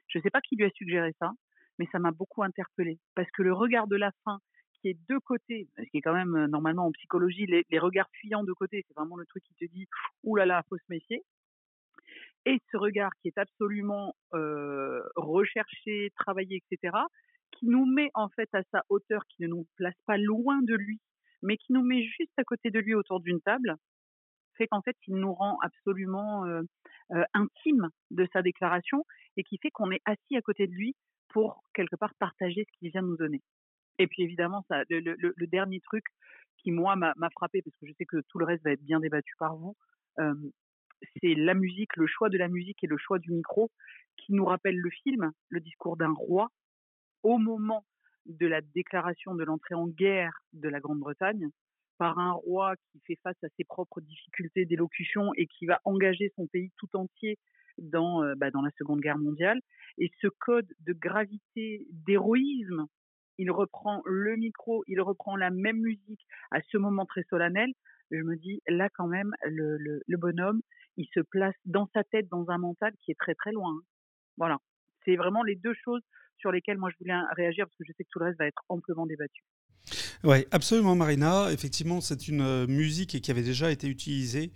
Je ne sais pas qui lui a suggéré ça, mais ça m'a beaucoup interpellée. Parce que le regard de la fin, qui est de côté, ce qui est quand même normalement en psychologie, les, regards fuyants de côté, c'est vraiment le truc qui te dit, ouh là là, faut se méfier et ce regard qui est absolument recherché, travaillé, etc., qui nous met en fait à sa hauteur, qui ne nous place pas loin de lui, mais qui nous met juste à côté de lui autour d'une table, fait qu'en fait, il nous rend absolument intime de sa déclaration et qui fait qu'on est assis à côté de lui pour quelque part partager ce qu'il vient nous donner. Et puis évidemment, le, dernier truc qui moi m'a frappé, parce que je sais que tout le reste va être bien débattu par vous, c'est la musique, le choix de la musique et le choix du micro qui nous rappelle le film, le discours d'un roi, au moment de la déclaration de l'entrée en guerre de la Grande-Bretagne, par un roi qui fait face à ses propres difficultés d'élocution et qui va engager son pays tout entier dans, euh, bah, dans la Seconde Guerre mondiale. Et ce code de gravité, d'héroïsme, il reprend le micro, il reprend la même musique à ce moment très solennel. Je me dis, là quand même, le, le bonhomme, il se place dans sa tête, dans un mental qui est très très loin. Hein. Voilà. C'est vraiment les deux choses sur lesquelles moi je voulais réagir parce que je sais que tout le reste va être amplement débattu. Oui, absolument, Marina. Effectivement, c'est une euh, musique qui avait déjà été utilisée.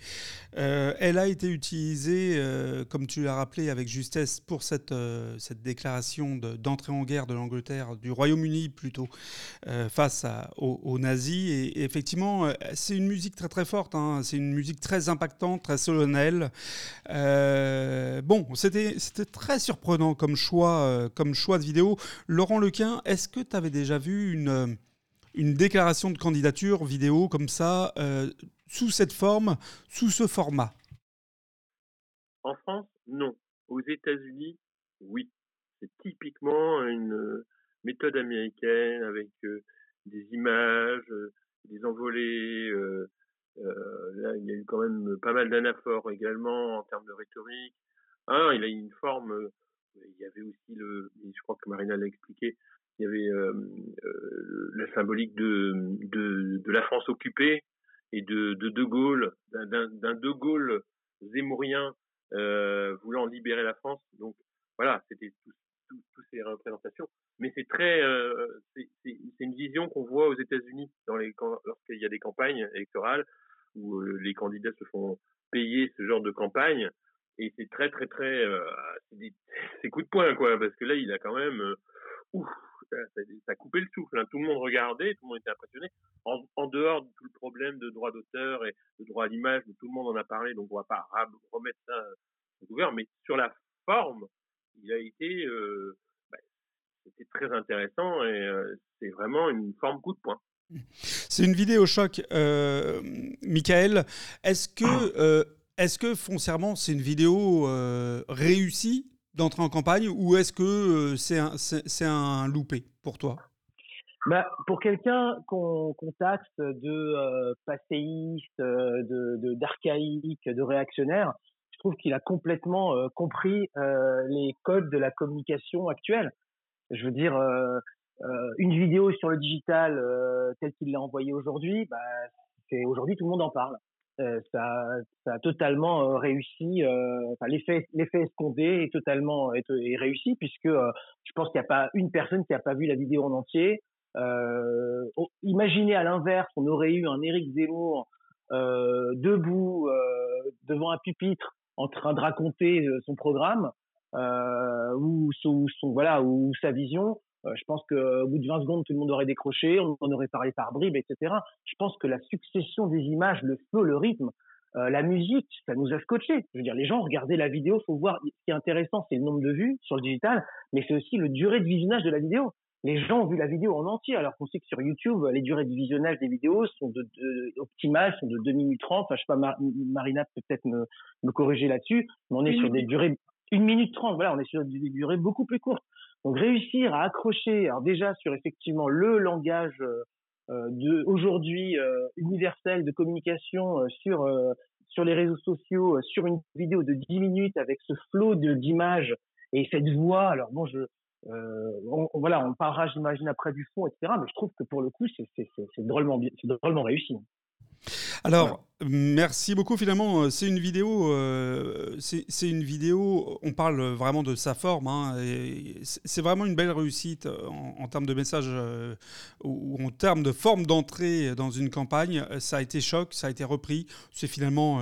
Euh, elle a été utilisée, euh, comme tu l'as rappelé avec justesse, pour cette, cette déclaration d'entrée en guerre de l'Angleterre, du Royaume-Uni plutôt, face aux, nazis. Et, effectivement, c'est une musique très très forte. Hein. C'est une musique très impactante, très solennelle. bon, c'était très surprenant comme choix, comme choix de vidéo. Laurent Lequin, est-ce que tu avais déjà vu une une déclaration de candidature vidéo comme ça, euh, sous cette forme, sous ce format? En France, non. Aux États-Unis, oui. c'est typiquement une méthode américaine avec des images, des envolées. là, il y a eu quand même pas mal d'anaphores également en termes de rhétorique. Ah, il a une forme. il y avait aussi le, je crois que Marina l'a expliqué, il y avait la symbolique de, de, de, la France occupée et de De, de Gaulle, d'un De Gaulle zémourien euh, voulant libérer la France. Donc voilà, c'était toutes ces représentations. Mais c'est très, euh, c'est une vision qu'on voit aux États-Unis dans les lorsqu'il y a des campagnes électorales où euh, les candidats se font payer ce genre de campagne. Et c'est très très très, euh, c'est coup de poing quoi, parce que là il a quand même, euh, ouf, ça, a coupé le souffle. Hein. Tout le monde regardait, tout le monde était impressionné. En, en, dehors de tout le problème de droit d'auteur et de droit à l'image, tout le monde en a parlé, donc on va pas remettre ça au gouvernement. Mais sur la forme, il a été, euh, bah, c'était très intéressant et euh, c'est vraiment une forme coup de poing. C'est une vidéo choc, euh, Michael. Est-ce que, euh, est-ce que foncièrement c'est une vidéo réussie? D'entrer en campagne ou est-ce que euh, c'est un, c'est, un loupé pour toi? Bah, pour quelqu'un qu'on taxe de euh, passéiste, euh, de, d'archaïque, de, réactionnaire, je trouve qu'il a complètement compris les codes de la communication actuelle. Je veux dire, une vidéo sur le digital telle qu'il l'a envoyée aujourd'hui, bah, aujourd'hui tout le monde en parle. Euh, ça, ça, a totalement euh, réussi. Euh, enfin, l'effet, l'effet escompté est totalement est, est réussi puisque je pense qu'il n'y a pas une personne qui n'a pas vu la vidéo en entier. imaginez à l'inverse, on aurait eu un Éric Zemmour debout devant un pupitre en train de raconter son programme ou, son voilà ou sa vision. Euh, je pense qu'au bout de 20 secondes, tout le monde aurait décroché, on en aurait parlé par bribes, etc. Je pense que la succession des images, le flow, le rythme, euh, la musique, ça nous a scotché. Je veux dire, les gens regardaient la vidéo, faut voir. Ce qui est intéressant, c'est le nombre de vues sur le digital, mais c'est aussi le durée de visionnage de la vidéo. Les gens ont vu la vidéo en entier, alors qu'on sait que sur YouTube, les durées de visionnage des vidéos sont de, optimales, sont de 2 minutes 30. Enfin, je sais pas, Marina peut peut-être me, me corriger là-dessus, mais on est sur des durées 1 minute 30. Voilà, on est sur des durées beaucoup plus courtes. Donc réussir à accrocher, alors déjà sur effectivement le langage euh, euh de aujourd'hui euh, universel de communication euh, sur sur les réseaux sociaux, sur une vidéo de 10 minutes avec ce flot d'images et cette voix. Alors bon, je on, voilà, on parlera, j'imagine, après du fond, etc. Mais je trouve que pour le coup, c'est drôlement, drôlement réussi. Alors, merci beaucoup. Finalement, euh, c'est une vidéo. Euh, c'est une vidéo. On parle vraiment de sa forme. Hein, c'est vraiment une belle réussite euh, en, termes de message ou en termes de forme d'entrée dans une campagne. Ça a été choc. Ça a été repris. C'est finalement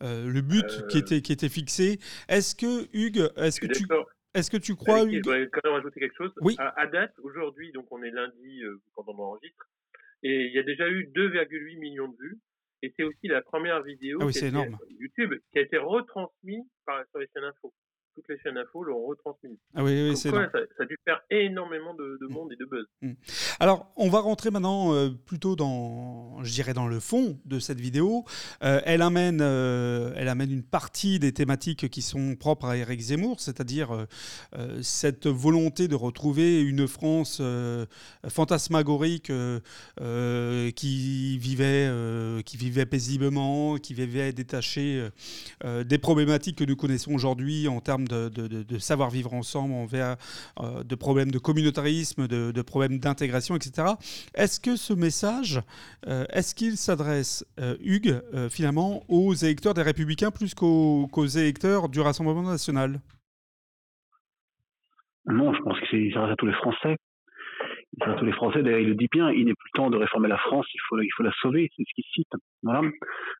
le but qui était qui était fixé. Est-ce que Hugues, est-ce que tu est-ce que tu crois, Hugues Je quand même rajouter quelque chose. Oui. À, date, aujourd'hui, donc on est lundi quand on enregistre, et il y a déjà eu 2,8 millions de vues. Et c'est aussi la première vidéo ah YouTube qui a été retransmise par, sur les chaînes info toutes les chaînes info l'ont retransmis. Ah oui, oui c'est ça, ça, a dû faire énormément de, de mm. monde et de buzz. Mm. Alors, on va rentrer maintenant euh, plutôt dans, je dirais, dans le fond de cette vidéo. Euh, elle, amène, euh, elle amène une partie des thématiques qui sont propres à Eric Zemmour, c'est-à-dire cette volonté de retrouver une France fantasmagorique qui, vivait, qui vivait paisiblement, qui vivait détachée des problématiques que nous connaissons aujourd'hui en termes de, savoir-vivre ensemble, envers euh, de problèmes de communautarisme, de, problèmes d'intégration, etc. Est-ce que ce message, euh, est-ce qu'il s'adresse, euh, Hugues, finalement, aux électeurs des Républicains plus qu'aux électeurs du Rassemblement national? Non, je pense qu'il s'adresse à tous les Français tous les Français, d'ailleurs, il le dit bien, il n'est plus temps de réformer la France, il faut, il faut la sauver, c'est ce qu'il cite. Voilà.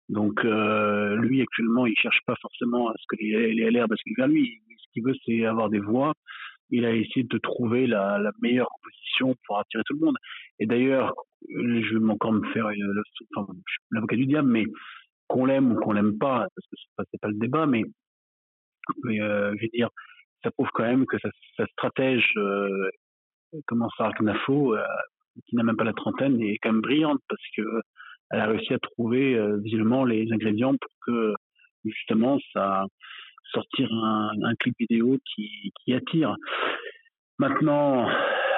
Donc, euh, lui, actuellement, il cherche pas forcément à ce que les, les LR basculent vers lui. Ce qu'il veut, c'est avoir des voix. Il a essayé de trouver la, la meilleure position pour attirer tout le monde. Et d'ailleurs, je vais encore me faire l'avocat du diable, mais qu'on l'aime ou qu'on l'aime pas, parce que c'est pas, pas le débat, mais, mais euh, je veux dire, ça prouve quand même que sa, sa stratège euh, comment ça, Knafo, euh, qui n'a même pas la trentaine, est quand même brillante parce que elle a réussi à trouver euh, visiblement les ingrédients pour que justement ça sortir un, clip vidéo qui, attire. Maintenant,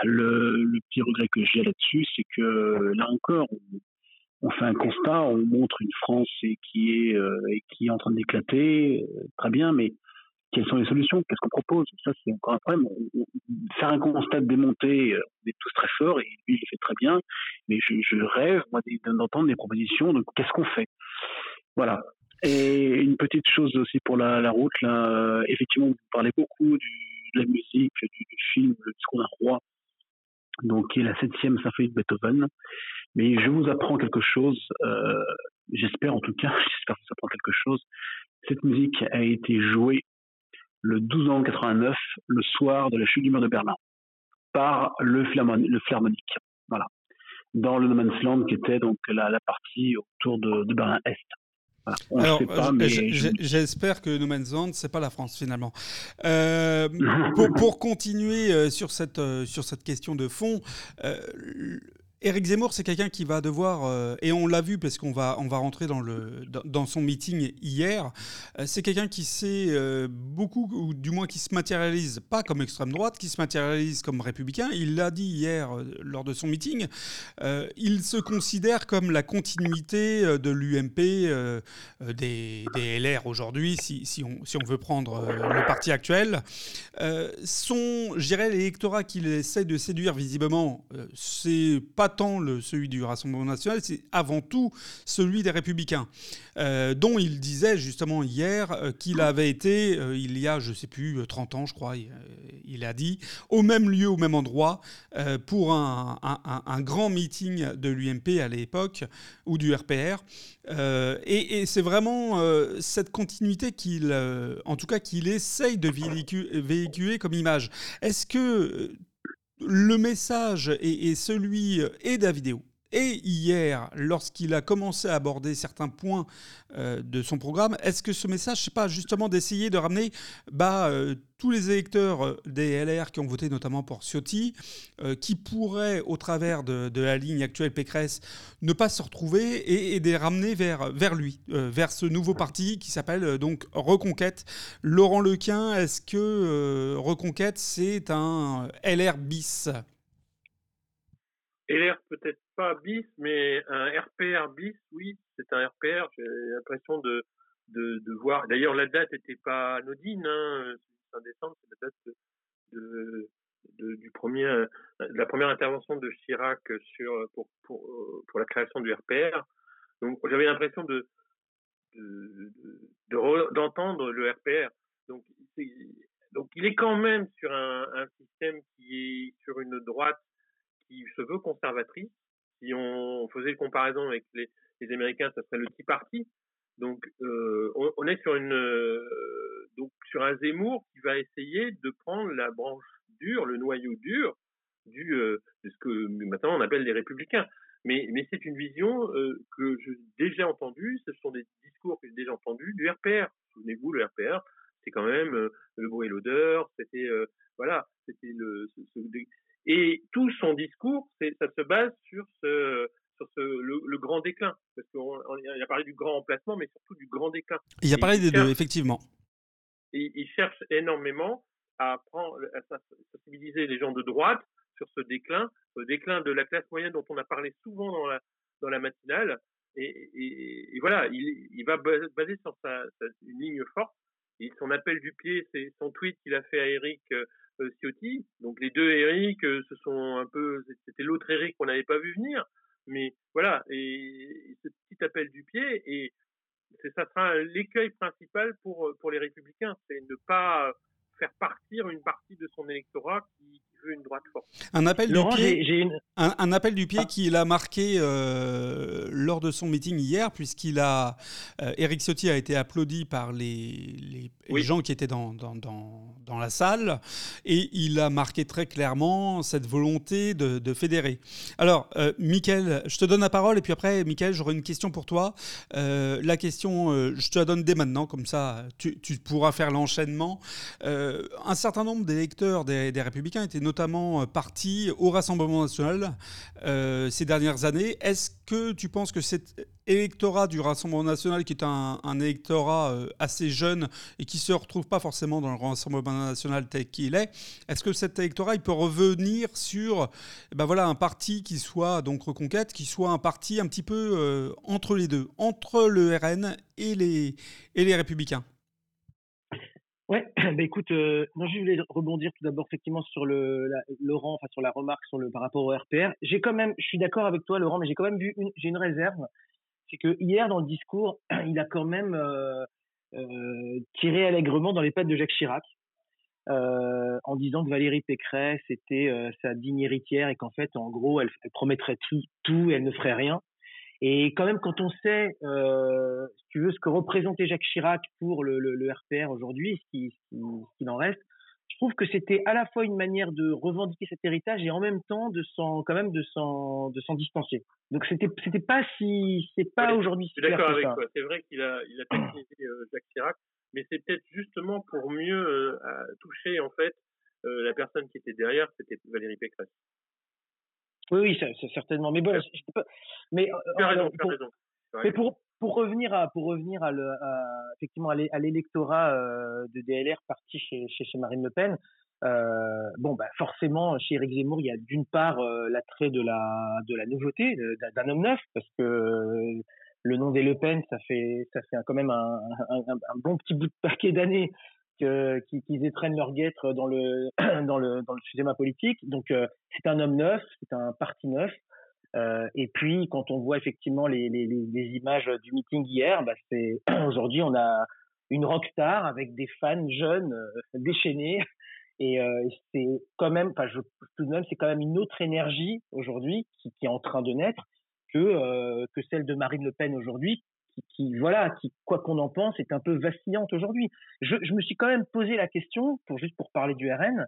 le, petit regret que j'ai là-dessus, c'est que là encore, on, fait un constat, on montre une France qui est, qui est en train d'éclater, très bien, mais quelles sont les solutions Qu'est-ce qu'on propose? Ça, c'est encore un problème. faire un constat de démonter, on est tous très forts et lui, il le fait très bien. Mais je, rêve, moi, d'entendre des propositions. Donc, qu'est-ce qu'on fait Voilà. Et une petite chose aussi pour la, route, euh, effectivement, vous parlez beaucoup de la musique, du, film, Le discours d'un roi, donc qui est la septième symphonie de Beethoven. Mais je vous apprends quelque chose, euh, j'espère en tout cas, j'espère que ça apprend quelque chose. Cette musique a été jouée le 12 novembre 89, le soir de la chute du mur de Berlin, par le, le Philharmonique. Voilà. Dans le No Man's Land, qui était donc la, partie autour de, Berlin-Est. Alors, j'espère que No Man's Land, c'est pas la France finalement. Euh, pour, continuer euh, sur cette, euh, sur cette question de fond, Éric Zemmour, c'est quelqu'un qui va devoir, euh, et on l'a vu parce qu'on va, on va rentrer dans, le, dans, son meeting hier, euh, c'est quelqu'un qui sait euh, beaucoup, ou du moins qui se matérialise pas comme extrême droite, qui se matérialise comme républicain. Il l'a dit hier lors de son meeting, il se considère comme la continuité de l'UMP, des, LR aujourd'hui, si, si, on, si on veut prendre le parti actuel. son, je l'électorat qu'il essaie de séduire visiblement, c'est pas tant le, celui du Rassemblement national, c'est avant tout celui des Républicains, euh, dont il disait justement hier euh, qu'il avait été, euh, il y a, je ne sais plus, 30 ans, je crois, il, a dit, au même lieu, au même endroit, pour un, grand meeting de l'UMP à l'époque, ou du RPR. et, c'est vraiment cette continuité qu'il, en tout cas, qu'il essaye de véhiculer comme image. Est-ce que le message est, celui euh, et de la vidéo. Et hier, lorsqu'il a commencé à aborder certains points euh, de son programme, est-ce que ce message, c'est pas justement d'essayer de ramener bah, euh, tous les électeurs des LR qui ont voté notamment pour Ciotti, qui pourraient, au travers de, la ligne actuelle Pécresse, ne pas se retrouver et, et les ramener vers, vers lui, vers ce nouveau parti qui s'appelle donc Reconquête. Laurent Lequin, est-ce que Reconquête, c'est un LR bis? LR peut-être pas bis, mais un RPR bis, oui, c'est un RPR. J'ai l'impression de, de, de, voir. D'ailleurs, la date n'était pas anodine. Hein. 5 décembre, c'est la date de, de, du premier, de la première intervention de Chirac sur pour, pour, pour la création du RPR. Donc, j'avais l'impression de d'entendre de, le RPR. Donc, donc, il est quand même sur un système qui est sur une droite qui se veut conservatrice. Si on faisait une comparaison avec les, Américains, ça serait le Tea Party. Donc, euh, on, est euh, sur un Zemmour qui va essayer de prendre la branche dure, le noyau dur du euh, de ce que maintenant on appelle les républicains. Mais, c'est une vision que j'ai déjà entendue. Ce sont des discours que j'ai déjà entendus du RPR. Souvenez-vous, le RPR, c'est quand même le bruit et l'odeur. C'était voilà, c'était le et tout son discours, ça se base sur ce, sur ce, le, grand déclin. Parce qu'il a parlé du grand emplacement, mais surtout du grand déclin. Il a parlé des deux, effectivement. Et il cherche énormément à, prendre, à sensibiliser les gens de droite sur ce déclin, le déclin de la classe moyenne dont on a parlé souvent dans la, dans la matinale. Et, et, voilà, il, il, va baser sur sa, une ligne forte. Et son appel du pied, c'est son tweet qu'il a fait à Eric euh, Ciotti. Donc les deux Eric, euh, ce sont un peu, c'était l'autre Eric qu'on n'avait pas vu venir. Mais voilà, et, ce petit appel du pied, et ça sera l'écueil principal pour, pour les républicains, c'est ne pas faire partir une partie de son électorat qui, une droite forte. Un appel du pied, un, appel du pied ah. qu'il a marqué euh, lors de son meeting hier, puisqu'il a, Eric Ciotti a été applaudi par les, les, gens qui étaient dans, dans, dans, dans, la salle, et il a marqué très clairement cette volonté de, de fédérer. Alors, euh, Mickaël, je te donne la parole, et puis après, Mickaël, j'aurai une question pour toi. Euh, la question, euh, je te la donne dès maintenant, comme ça, tu, tu pourras faire l'enchaînement. Euh, un certain nombre d'électeurs des, des Républicains étaient notamment partis au Rassemblement national ces dernières années. Est-ce que tu penses que c'est électorat du Rassemblement national, qui est un, électorat euh, assez jeune et qui se retrouve pas forcément dans le Rassemblement national tel qu'il est, est-ce que cet électorat il peut revenir sur eh ben voilà, un parti qui soit, donc Reconquête, qui soit un parti un petit peu euh, entre les deux, entre le RN et les, et les Républicains? Ouais, bah écoute, euh, je voulais rebondir tout d'abord effectivement sur le Laurent, enfin sur la remarque sur le par rapport au RPR. J'ai quand même, je suis d'accord avec toi Laurent, mais j'ai quand même vu, j'ai une réserve c'est que hier dans le discours, il a quand même euh, euh, tiré allègrement dans les pattes de Jacques Chirac. En disant que Valérie Pécresse était sa digne héritière et qu'en fait, en gros, elle, promettrait tout, tout et elle ne ferait rien. Et quand même, quand on sait, si tu veux, ce que représentait Jacques Chirac pour le, le, RPR aujourd'hui, ce qu'il ce en reste, je trouve que c'était à la fois une manière de revendiquer cet héritage et en même temps de s'en quand même de s'en de s'en distancer. Donc c'était c'était pas si c'est pas aujourd'hui. Je suis d'accord avec toi. C'est vrai qu'il a il a euh, Jacques Chirac, mais c'est peut-être justement pour mieux euh, toucher en fait euh, la personne qui était derrière, c'était Valérie Pécresse. Oui, oui, c'est certainement. Mais bon, je, pas, mais as raison, raison. Mais pour, pour revenir à pour revenir à, le, effectivement à l'électorat euh, de DLR parti chez, chez, chez Marine Le Pen, euh, bon bah forcément chez Eric Zemmour il y a d'une part euh, l'attrait de la de la nouveauté d'un homme neuf parce que le nom des Le Pen ça fait ça fait quand même un, un, un bon petit bout de paquet d'années qu'ils qu étreignent leur guêtre dans le dans le dans le schéma politique donc c'est un homme neuf c'est un parti neuf euh, et puis, quand on voit effectivement les, les, les images du meeting hier, bah aujourd'hui on a une rockstar avec des fans jeunes euh, déchaînés. Et euh, c'est quand même, je tout de même, c'est quand même une autre énergie aujourd'hui qui, qui, est en train de naître que euh, que celle de Marine Le Pen aujourd'hui, qui, voilà, qui quoi qu'on en pense, est un peu vacillante aujourd'hui. Je, je me suis quand même posé la question, pour juste pour parler du RN,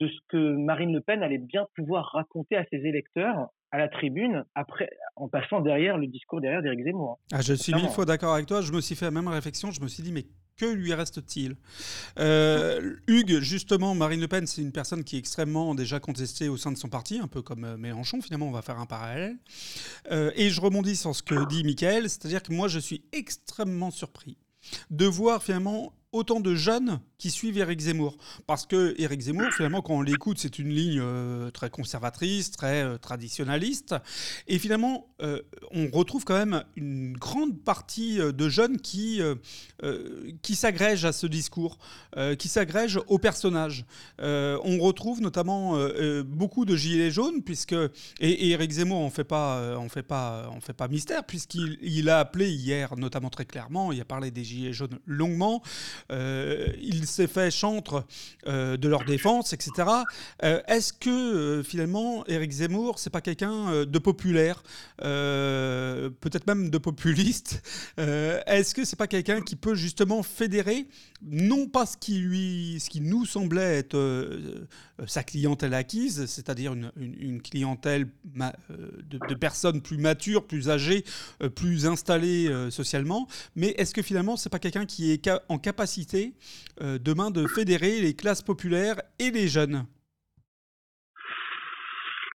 de ce que Marine Le Pen allait bien pouvoir raconter à ses électeurs à la tribune après en passant derrière le discours derrière d'Éric Zemmour. Ah, je suis mille fois d'accord avec toi. Je me suis fait la même réflexion. Je me suis dit mais que lui reste-t-il? Euh, Hugues, justement, Marine Le Pen, c'est une personne qui est extrêmement déjà contestée au sein de son parti, un peu comme euh, Mélenchon, finalement, on va faire un parallèle. Euh, et je rebondis sur ce que dit Michael, c'est-à-dire que moi, je suis extrêmement surpris de voir finalement autant de jeunes qui suivent Éric Zemmour. Parce que Éric Zemmour, finalement, quand on l'écoute, c'est une ligne euh, très conservatrice, très euh, traditionnaliste. Et finalement, euh, on retrouve quand même une grande partie de jeunes qui, qui s'agrègent à ce discours, qui s'agrègent au personnage. on retrouve notamment beaucoup de gilets jaunes, puisque. Et, Éric Zemmour, on fait pas, on fait pas, on fait pas mystère, puisqu'il il a appelé hier, notamment très clairement, il a parlé des gilets jaunes longuement. Euh, il s'est fait chantre euh, de leur défense, etc. Euh, est-ce que finalement, Éric Zemmour, c'est pas quelqu'un de populaire, peut-être même de populiste Est-ce que c'est pas quelqu'un qui peut justement fédérer non pas ce qui lui, ce qui nous semblait être sa clientèle acquise, c'est-à-dire une, clientèle de, de, personnes plus matures, plus âgées, plus installées socialement, mais est-ce que finalement c'est pas quelqu'un qui est en capacité euh, demain de fédérer les classes populaires et les jeunes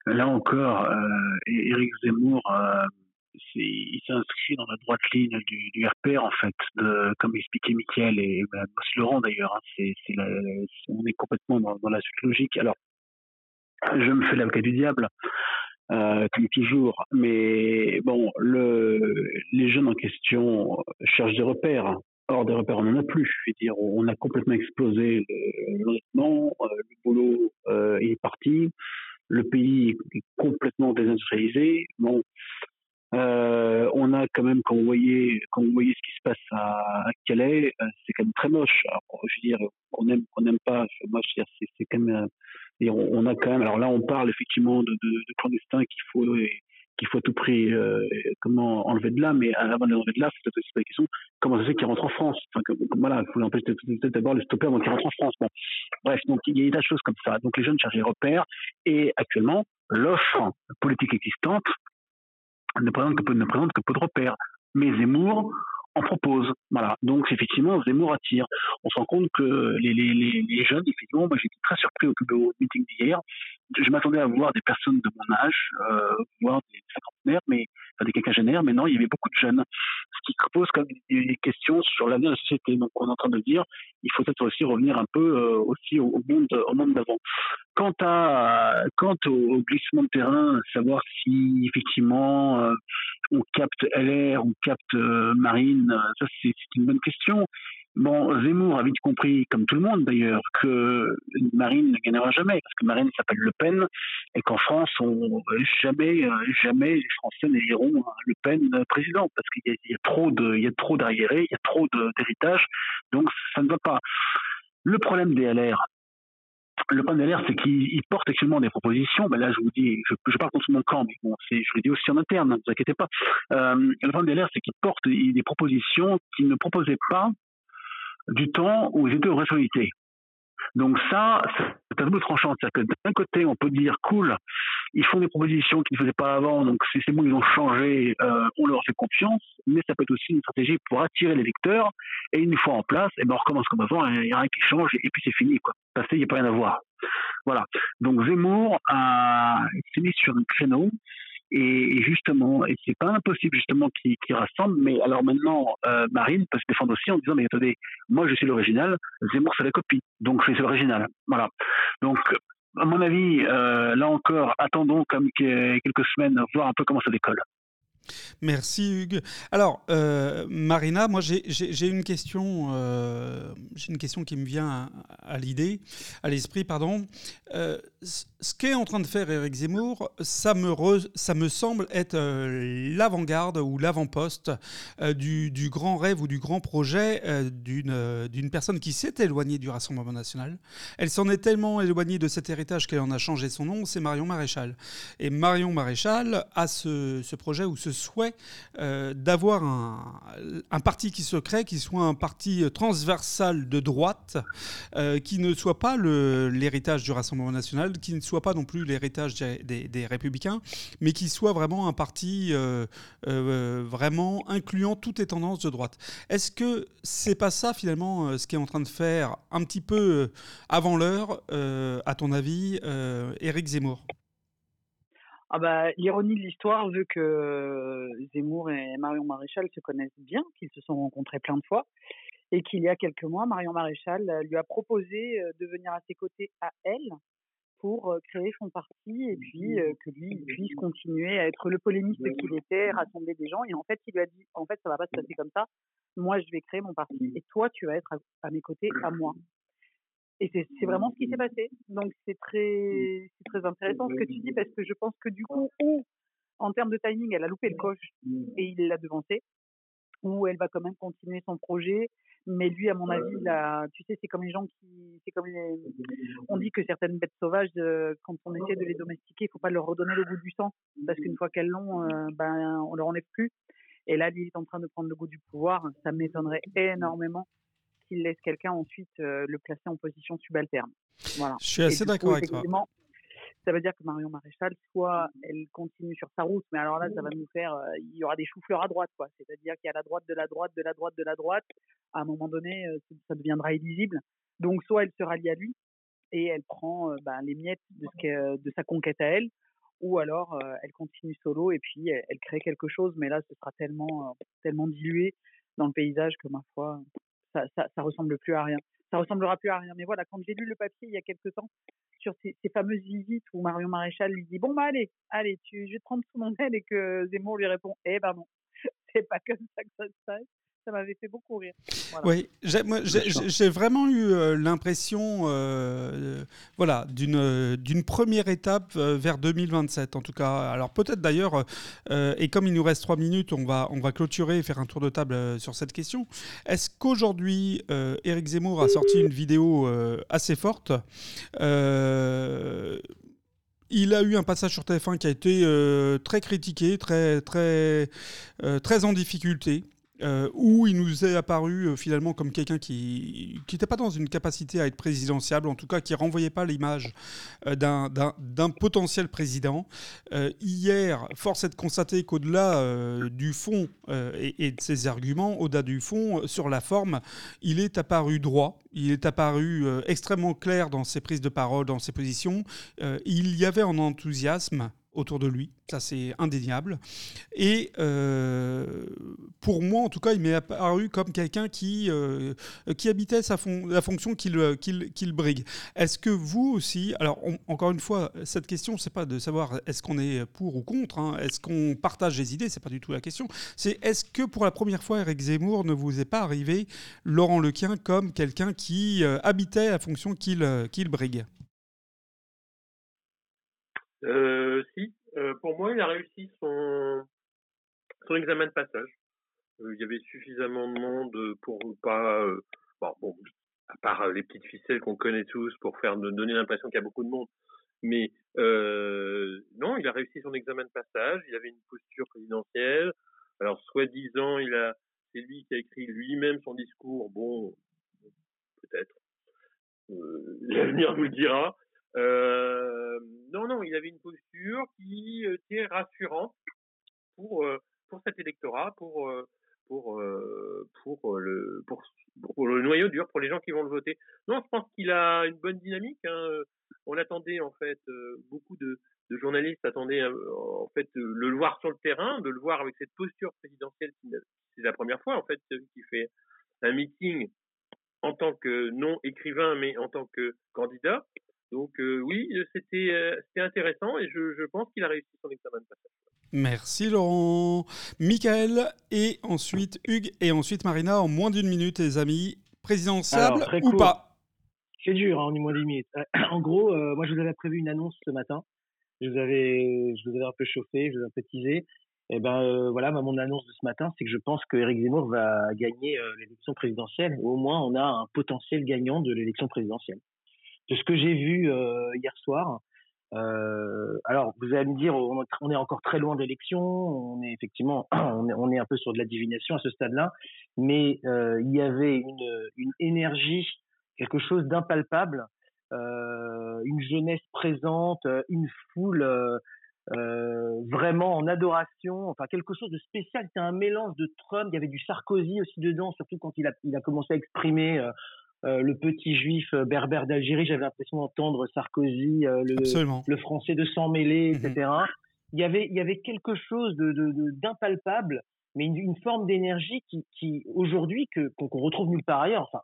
Là encore, euh, Éric Zemmour, euh, il s'inscrit dans la droite ligne du, du RPR, en fait, comme expliquait Mickaël et, et Laurent d'ailleurs. Hein, on est complètement dans, la suite logique. Alors, je me fais l'avocat du diable. comme toujours. Mais bon, le, les jeunes en question cherchent des repères. Or, des repères, on n'en a plus. Je veux dire, on a complètement explosé l'endettement, euh, le boulot euh, est parti, le pays est complètement désindustrialisé. Bon, euh, on a quand même, quand vous voyez, quand vous voyez ce qui se passe à, Calais, euh, c'est quand même très moche. Alors, je veux dire, on aime, on n'aime pas. Moi, je c'est quand même. Et on, a quand même. Alors là, on parle effectivement de clandestins qu'il faut qu'il faut à tout prix euh, comment enlever de là, mais avant de l'enlever de là, peut-être aussi la question comment ça se fait qu'il rentre en France? Enfin, voilà, il faut peut-être d'abord le stopper avant qu'il rentre en France. Bon. Bref, donc il y a des choses comme ça. Donc les jeunes cherchent des repères et actuellement, l'offre politique existante ne présente que, peu de repères. Mais Zemmour en propose. Voilà. Donc effectivement, Zemmour attire. On se rend compte que les, jeunes, effectivement, moi j'étais très surpris au, au meeting d'hier je m'attendais à voir des personnes de mon âge, euh, voir des cinquantenaires, mais enfin, des quinquagénaires, mais non, il y avait beaucoup de jeunes. Ce qui pose comme des questions sur l'avenir de la société. Donc, on est en train de dire, il faut peut-être aussi revenir un peu euh, aussi au, monde, au monde d'avant. Quant à, quant au, glissement de terrain, savoir si effectivement euh, on capte LR, on capte euh, Marine, ça c'est une bonne question. Bon, Zemmour a vite compris, comme tout le monde d'ailleurs, que Marine ne gagnera jamais, parce que Marine s'appelle Le Et qu'en France, on, jamais, jamais les Français n'éliront Le Pen président, parce qu'il y, a trop de, il y a trop d'arriérés, il y a trop d'héritage, donc ça ne va pas. Le problème des LR, le des LR, c'est qu'ils portent actuellement des propositions. Ben là, je vous dis, je, je parle contre mon camp, mais bon, je le dis aussi en interne, ne vous inquiétez pas. Euh, le des LR, c'est qu'ils portent des propositions qu'ils ne proposaient pas du temps où ils étaient aux responsabilités. Donc ça, c'est un double tranchant. C'est-à-dire que d'un côté, on peut dire cool, ils font des propositions qu'ils ne faisaient pas avant, donc c'est bon, ils ont changé, euh, on leur fait confiance, mais ça peut être aussi une stratégie pour attirer les lecteurs, et une fois en place, et eh ben on recommence comme avant, il n'y a rien qui change, et puis c'est fini. Quoi. Passé, il n'y a pas rien à voir. Voilà. Donc Zemmour a, s'est mis sur un créneau et, justement, et c'est pas impossible justement qu'ils rassemblent, mais alors maintenant, euh, Marine peut se défendre aussi en disant, mais attendez, moi je suis l'original, Zemmour c'est la copie, donc c'est l'original. Voilà. Donc, à mon avis, euh, là encore, attendons comme quelques semaines, voir un peu comment ça décolle. Merci Hugues. Alors, euh, Marina, moi j'ai une question, euh, j'ai une question qui me vient à, l'idée, à l'esprit, pardon. Euh, ce qu'est en train de faire Éric Zemmour, ça me, semble être l'avant-garde ou l'avant-poste du, grand rêve ou du grand projet d'une personne qui s'est éloignée du Rassemblement national. Elle s'en est tellement éloignée de cet héritage qu'elle en a changé son nom, c'est Marion Maréchal. Et Marion Maréchal a ce projet ou ce souhait euh, d'avoir un, parti qui se crée, qui soit un parti transversal de droite, euh, qui ne soit pas l'héritage du Rassemblement national, qui ne soit pas non plus l'héritage des, Républicains, mais qui soit vraiment un parti euh, vraiment incluant toutes les tendances de droite. Est-ce que c'est pas ça finalement ce qui est en train de faire un petit peu avant l'heure, à ton avis, Éric Zemmour? Ah bah, l'ironie de l'histoire veut que Zemmour et Marion Maréchal se connaissent bien, qu'ils se sont rencontrés plein de fois, et qu'il y a quelques mois, Marion Maréchal lui a proposé de venir à ses côtés à elle pour créer son parti et puis que lui puisse continuer à être le polémiste qu'il était, rassembler des gens. Et en fait, il lui a dit, en fait, ça va pas se passer comme ça. Moi, je vais créer mon parti et toi, tu vas être à mes côtés, à moi. Et c'est vraiment ce qui s'est passé. Donc c'est très, très intéressant ce que tu dis parce que je pense que du coup, ou en termes de timing, elle a loupé le coche et il l'a devancé, ou elle va quand même continuer son projet. Mais lui, à mon avis, là, tu sais, c'est comme les gens qui, c'est comme on dit que certaines bêtes sauvages, euh, quand on essaie de les domestiquer, il faut pas leur redonner le goût du sang parce qu'une fois qu'elles l'ont, euh, ben on leur enlève plus. Et là, il est en train de prendre le goût du pouvoir. Ça m'étonnerait énormément qu'il laisse quelqu'un ensuite euh, le placer en position subalterne. Voilà. Je suis assez d'accord avec toi. Ça veut dire que Marion Maréchal, soit elle continue sur sa route, mais alors là, ça va nous faire, euh, il y aura des choux-fleurs à droite, quoi. C'est-à-dire qu'il y a la droite de la droite, de la droite, de la droite. À un moment donné, euh, ça deviendra illisible. Donc, soit elle se rallie à lui et elle prend ben, les miettes de, ce de sa conquête à elle, ou alors elle continue solo et puis elle, elle, crée quelque chose, mais là, ce sera tellement, tellement dilué dans le paysage que ma foi, ça, ressemble plus à rien. Ça ressemblera plus à rien. Mais voilà, quand j'ai lu le papier il y a quelques temps sur ces, fameuses visites où Marion Maréchal lui dit bon bah allez, allez, tu, je vais te prendre sous mon aile et que Zemmour lui répond eh ben non, c'est pas comme ça que ça se passe ça m'avait fait beaucoup rire. Oui, j'ai vraiment eu euh, l'impression euh, voilà, d'une d'une première étape euh, vers 2027, en tout cas. Alors peut-être d'ailleurs, et comme il nous reste trois minutes, on va, on va clôturer et faire un tour de table sur cette question. Est-ce qu'aujourd'hui, Éric Zemmour a sorti une vidéo assez forte il a eu un passage sur TF1 qui a été très critiqué, très, très, très en difficulté. Euh, où il nous est apparu euh, finalement comme quelqu'un qui n'était pas dans une capacité à être présidentiable, en tout cas qui renvoyait pas l'image euh, d'un potentiel président. hier, force est de constater qu'au-delà du fond et, et, de ses arguments, au-delà du fond, sur la forme, il est apparu droit, il est apparu extrêmement clair dans ses prises de parole, dans ses positions. il y avait un enthousiasme autour de lui, ça c'est indéniable. Et euh, pour moi, en tout cas, il m'est apparu comme quelqu'un qui, euh, qui habitait sa la fonction qu'il qu'il brigue. Est-ce que vous aussi, alors encore une fois, cette question, c'est pas de savoir est-ce qu'on est pour ou contre, hein, est-ce qu'on partage les idées, c'est pas du tout la question. C'est est-ce que pour la première fois, Eric Zemmour ne vous est pas arrivé, Laurent Lequin, comme quelqu'un qui euh, habitait la fonction qu'il qu'il brigue? Euh, si, euh, pour moi, il a réussi son, son examen de passage. Euh, il y avait suffisamment de monde pour pas, euh, bon, à part les petites ficelles qu'on connaît tous pour faire donner l'impression qu'il y a beaucoup de monde. Mais non, il a réussi son examen de passage. Il avait une posture présidentielle. Alors, soi-disant, il a, c'est lui qui a écrit lui-même son discours. Bon, peut-être. L'avenir nous le dira. Euh, non, non, il avait une posture qui était rassurante pour euh, pour cet électorat, pour euh, pour pour le pour, le noyau dur, pour les gens qui vont le voter. Non, je pense qu'il a une bonne dynamique. Hein. On attendait en fait beaucoup de, de journalistes attendaient en fait le voir sur le terrain, de le voir avec cette posture présidentielle. C'est la première fois en fait qui fait un meeting en tant que non écrivain, mais en tant que candidat. Donc euh, oui, euh, c'était intéressant et je, pense qu'il a réussi son examen de passage. Merci Laurent. Michael et ensuite Hugues et ensuite Marina en moins d'une minute les amis. Présidentiable ou pas? C'est dur hein, en moins d'une minute. En gros, euh, moi je vous avais prévu une annonce ce matin. Je vous avais, je vous avais un peu chauffé, je vous avais un peu teasé. Et eh ben voilà, mon annonce de ce matin, c'est que je pense que Eric Zemmour va gagner l'élection présidentielle. Au moins, on a un potentiel gagnant de l'élection présidentielle de ce que j'ai vu euh, hier soir. Euh, alors, vous allez me dire, on est encore très loin d'élection, on est effectivement, on est, un peu sur de la divination à ce stade-là, mais euh, il y avait une, une énergie, quelque chose d'impalpable, euh, une jeunesse présente, une foule euh, vraiment en adoration, enfin quelque chose de spécial. C'était un mélange de Trump, il y avait du Sarkozy aussi dedans, surtout quand il a, il a commencé à exprimer euh, le petit juif euh, berbère d'Algérie, j'avais l'impression d'entendre Sarkozy, euh, le, français de sang mêlé, etc. Mhm. Il y avait, il y avait quelque chose de, d'impalpable, mais une, forme d'énergie qui, qui aujourd'hui, que, qu'on, retrouve nulle part ailleurs. Enfin,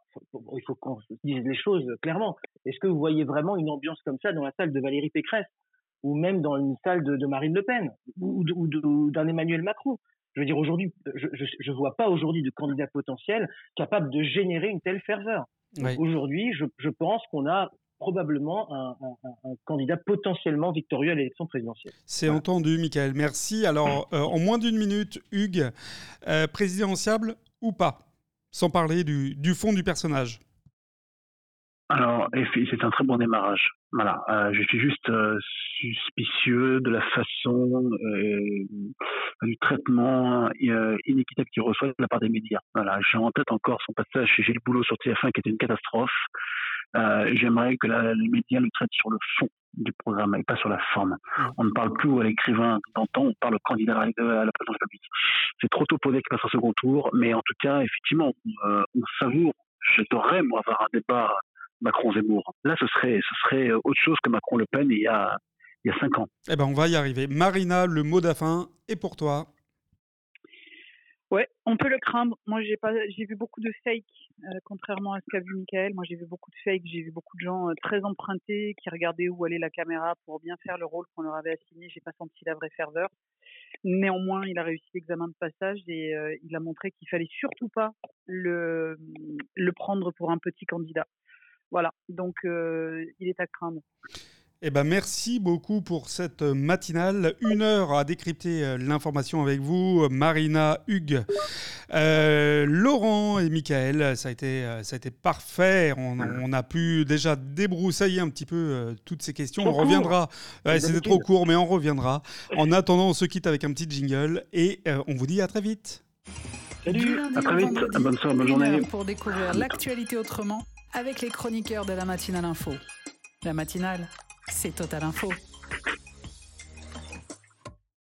il faut qu'on dise les choses clairement. Est-ce que vous voyez vraiment une ambiance comme ça dans la salle de Valérie Pécresse ou même dans une salle de, Marine Le Pen ou, ou d'un Emmanuel Macron? Je veux dire, aujourd'hui, je ne vois pas aujourd'hui de candidat potentiel capable de générer une telle ferveur. Aujourd'hui, je, pense qu'on a probablement un, candidat potentiellement victorieux à l'élection présidentielle. C'est entendu, Michael. Merci. Alors, euh, en moins d'une minute, Hugues, euh, présidentiable ou pas? Sans parler du, fond du personnage. Alors, c'est un très bon démarrage. Voilà, euh, je suis juste suspicieux de la façon, du traitement inéquitable qu'il reçoit de la part des médias. Voilà, j'ai en tête encore son passage chez Gilles Boulot sur TF1 qui était une catastrophe. Euh, j'aimerais que la, les médias le traitent sur le fond du programme et pas sur la forme. On ne parle plus à l'écrivain d'antan, on parle au candidat à la présidence République. C'est trop tôt pour dire qu'il passe au second tour, mais en tout cas, effectivement, euh, on savoure. J'adorerais, moi, avoir un débat Macron-Zemmour. Là, ce serait, ce serait autre chose que Macron-Le Pen il y a, il y a cinq ans. Eh ben, on va y arriver. Marina, le mot d'afin est pour toi. Ouais, on peut le craindre. Moi, j'ai pas, j'ai vu beaucoup de fake, euh, contrairement à ce qu'a vu Michael. Moi, j'ai vu beaucoup de fake. J'ai vu beaucoup de gens euh, très empruntés qui regardaient où allait la caméra pour bien faire le rôle qu'on leur avait assigné. J'ai pas senti la vraie ferveur. Néanmoins, il a réussi l'examen de passage et euh, il a montré qu'il fallait surtout pas le le prendre pour un petit candidat. Voilà. Donc, il est à craindre. Eh ben merci beaucoup pour cette matinale. Une heure à décrypter euh, l'information avec vous, Marina, Hugues, euh, Laurent et Michael. Ça a été, euh, ça a été parfait. On, a pu déjà débroussailler un petit peu toutes ces questions. on reviendra. C'était trop court, mais on reviendra. En attendant, on se quitte avec un petit jingle et on vous dit à très vite. Salut, à très vite, bonne soirée, bonne journée. Pour découvrir l'actualité autrement avec les chroniqueurs de la matinale info. La matinale, c'est Total Info.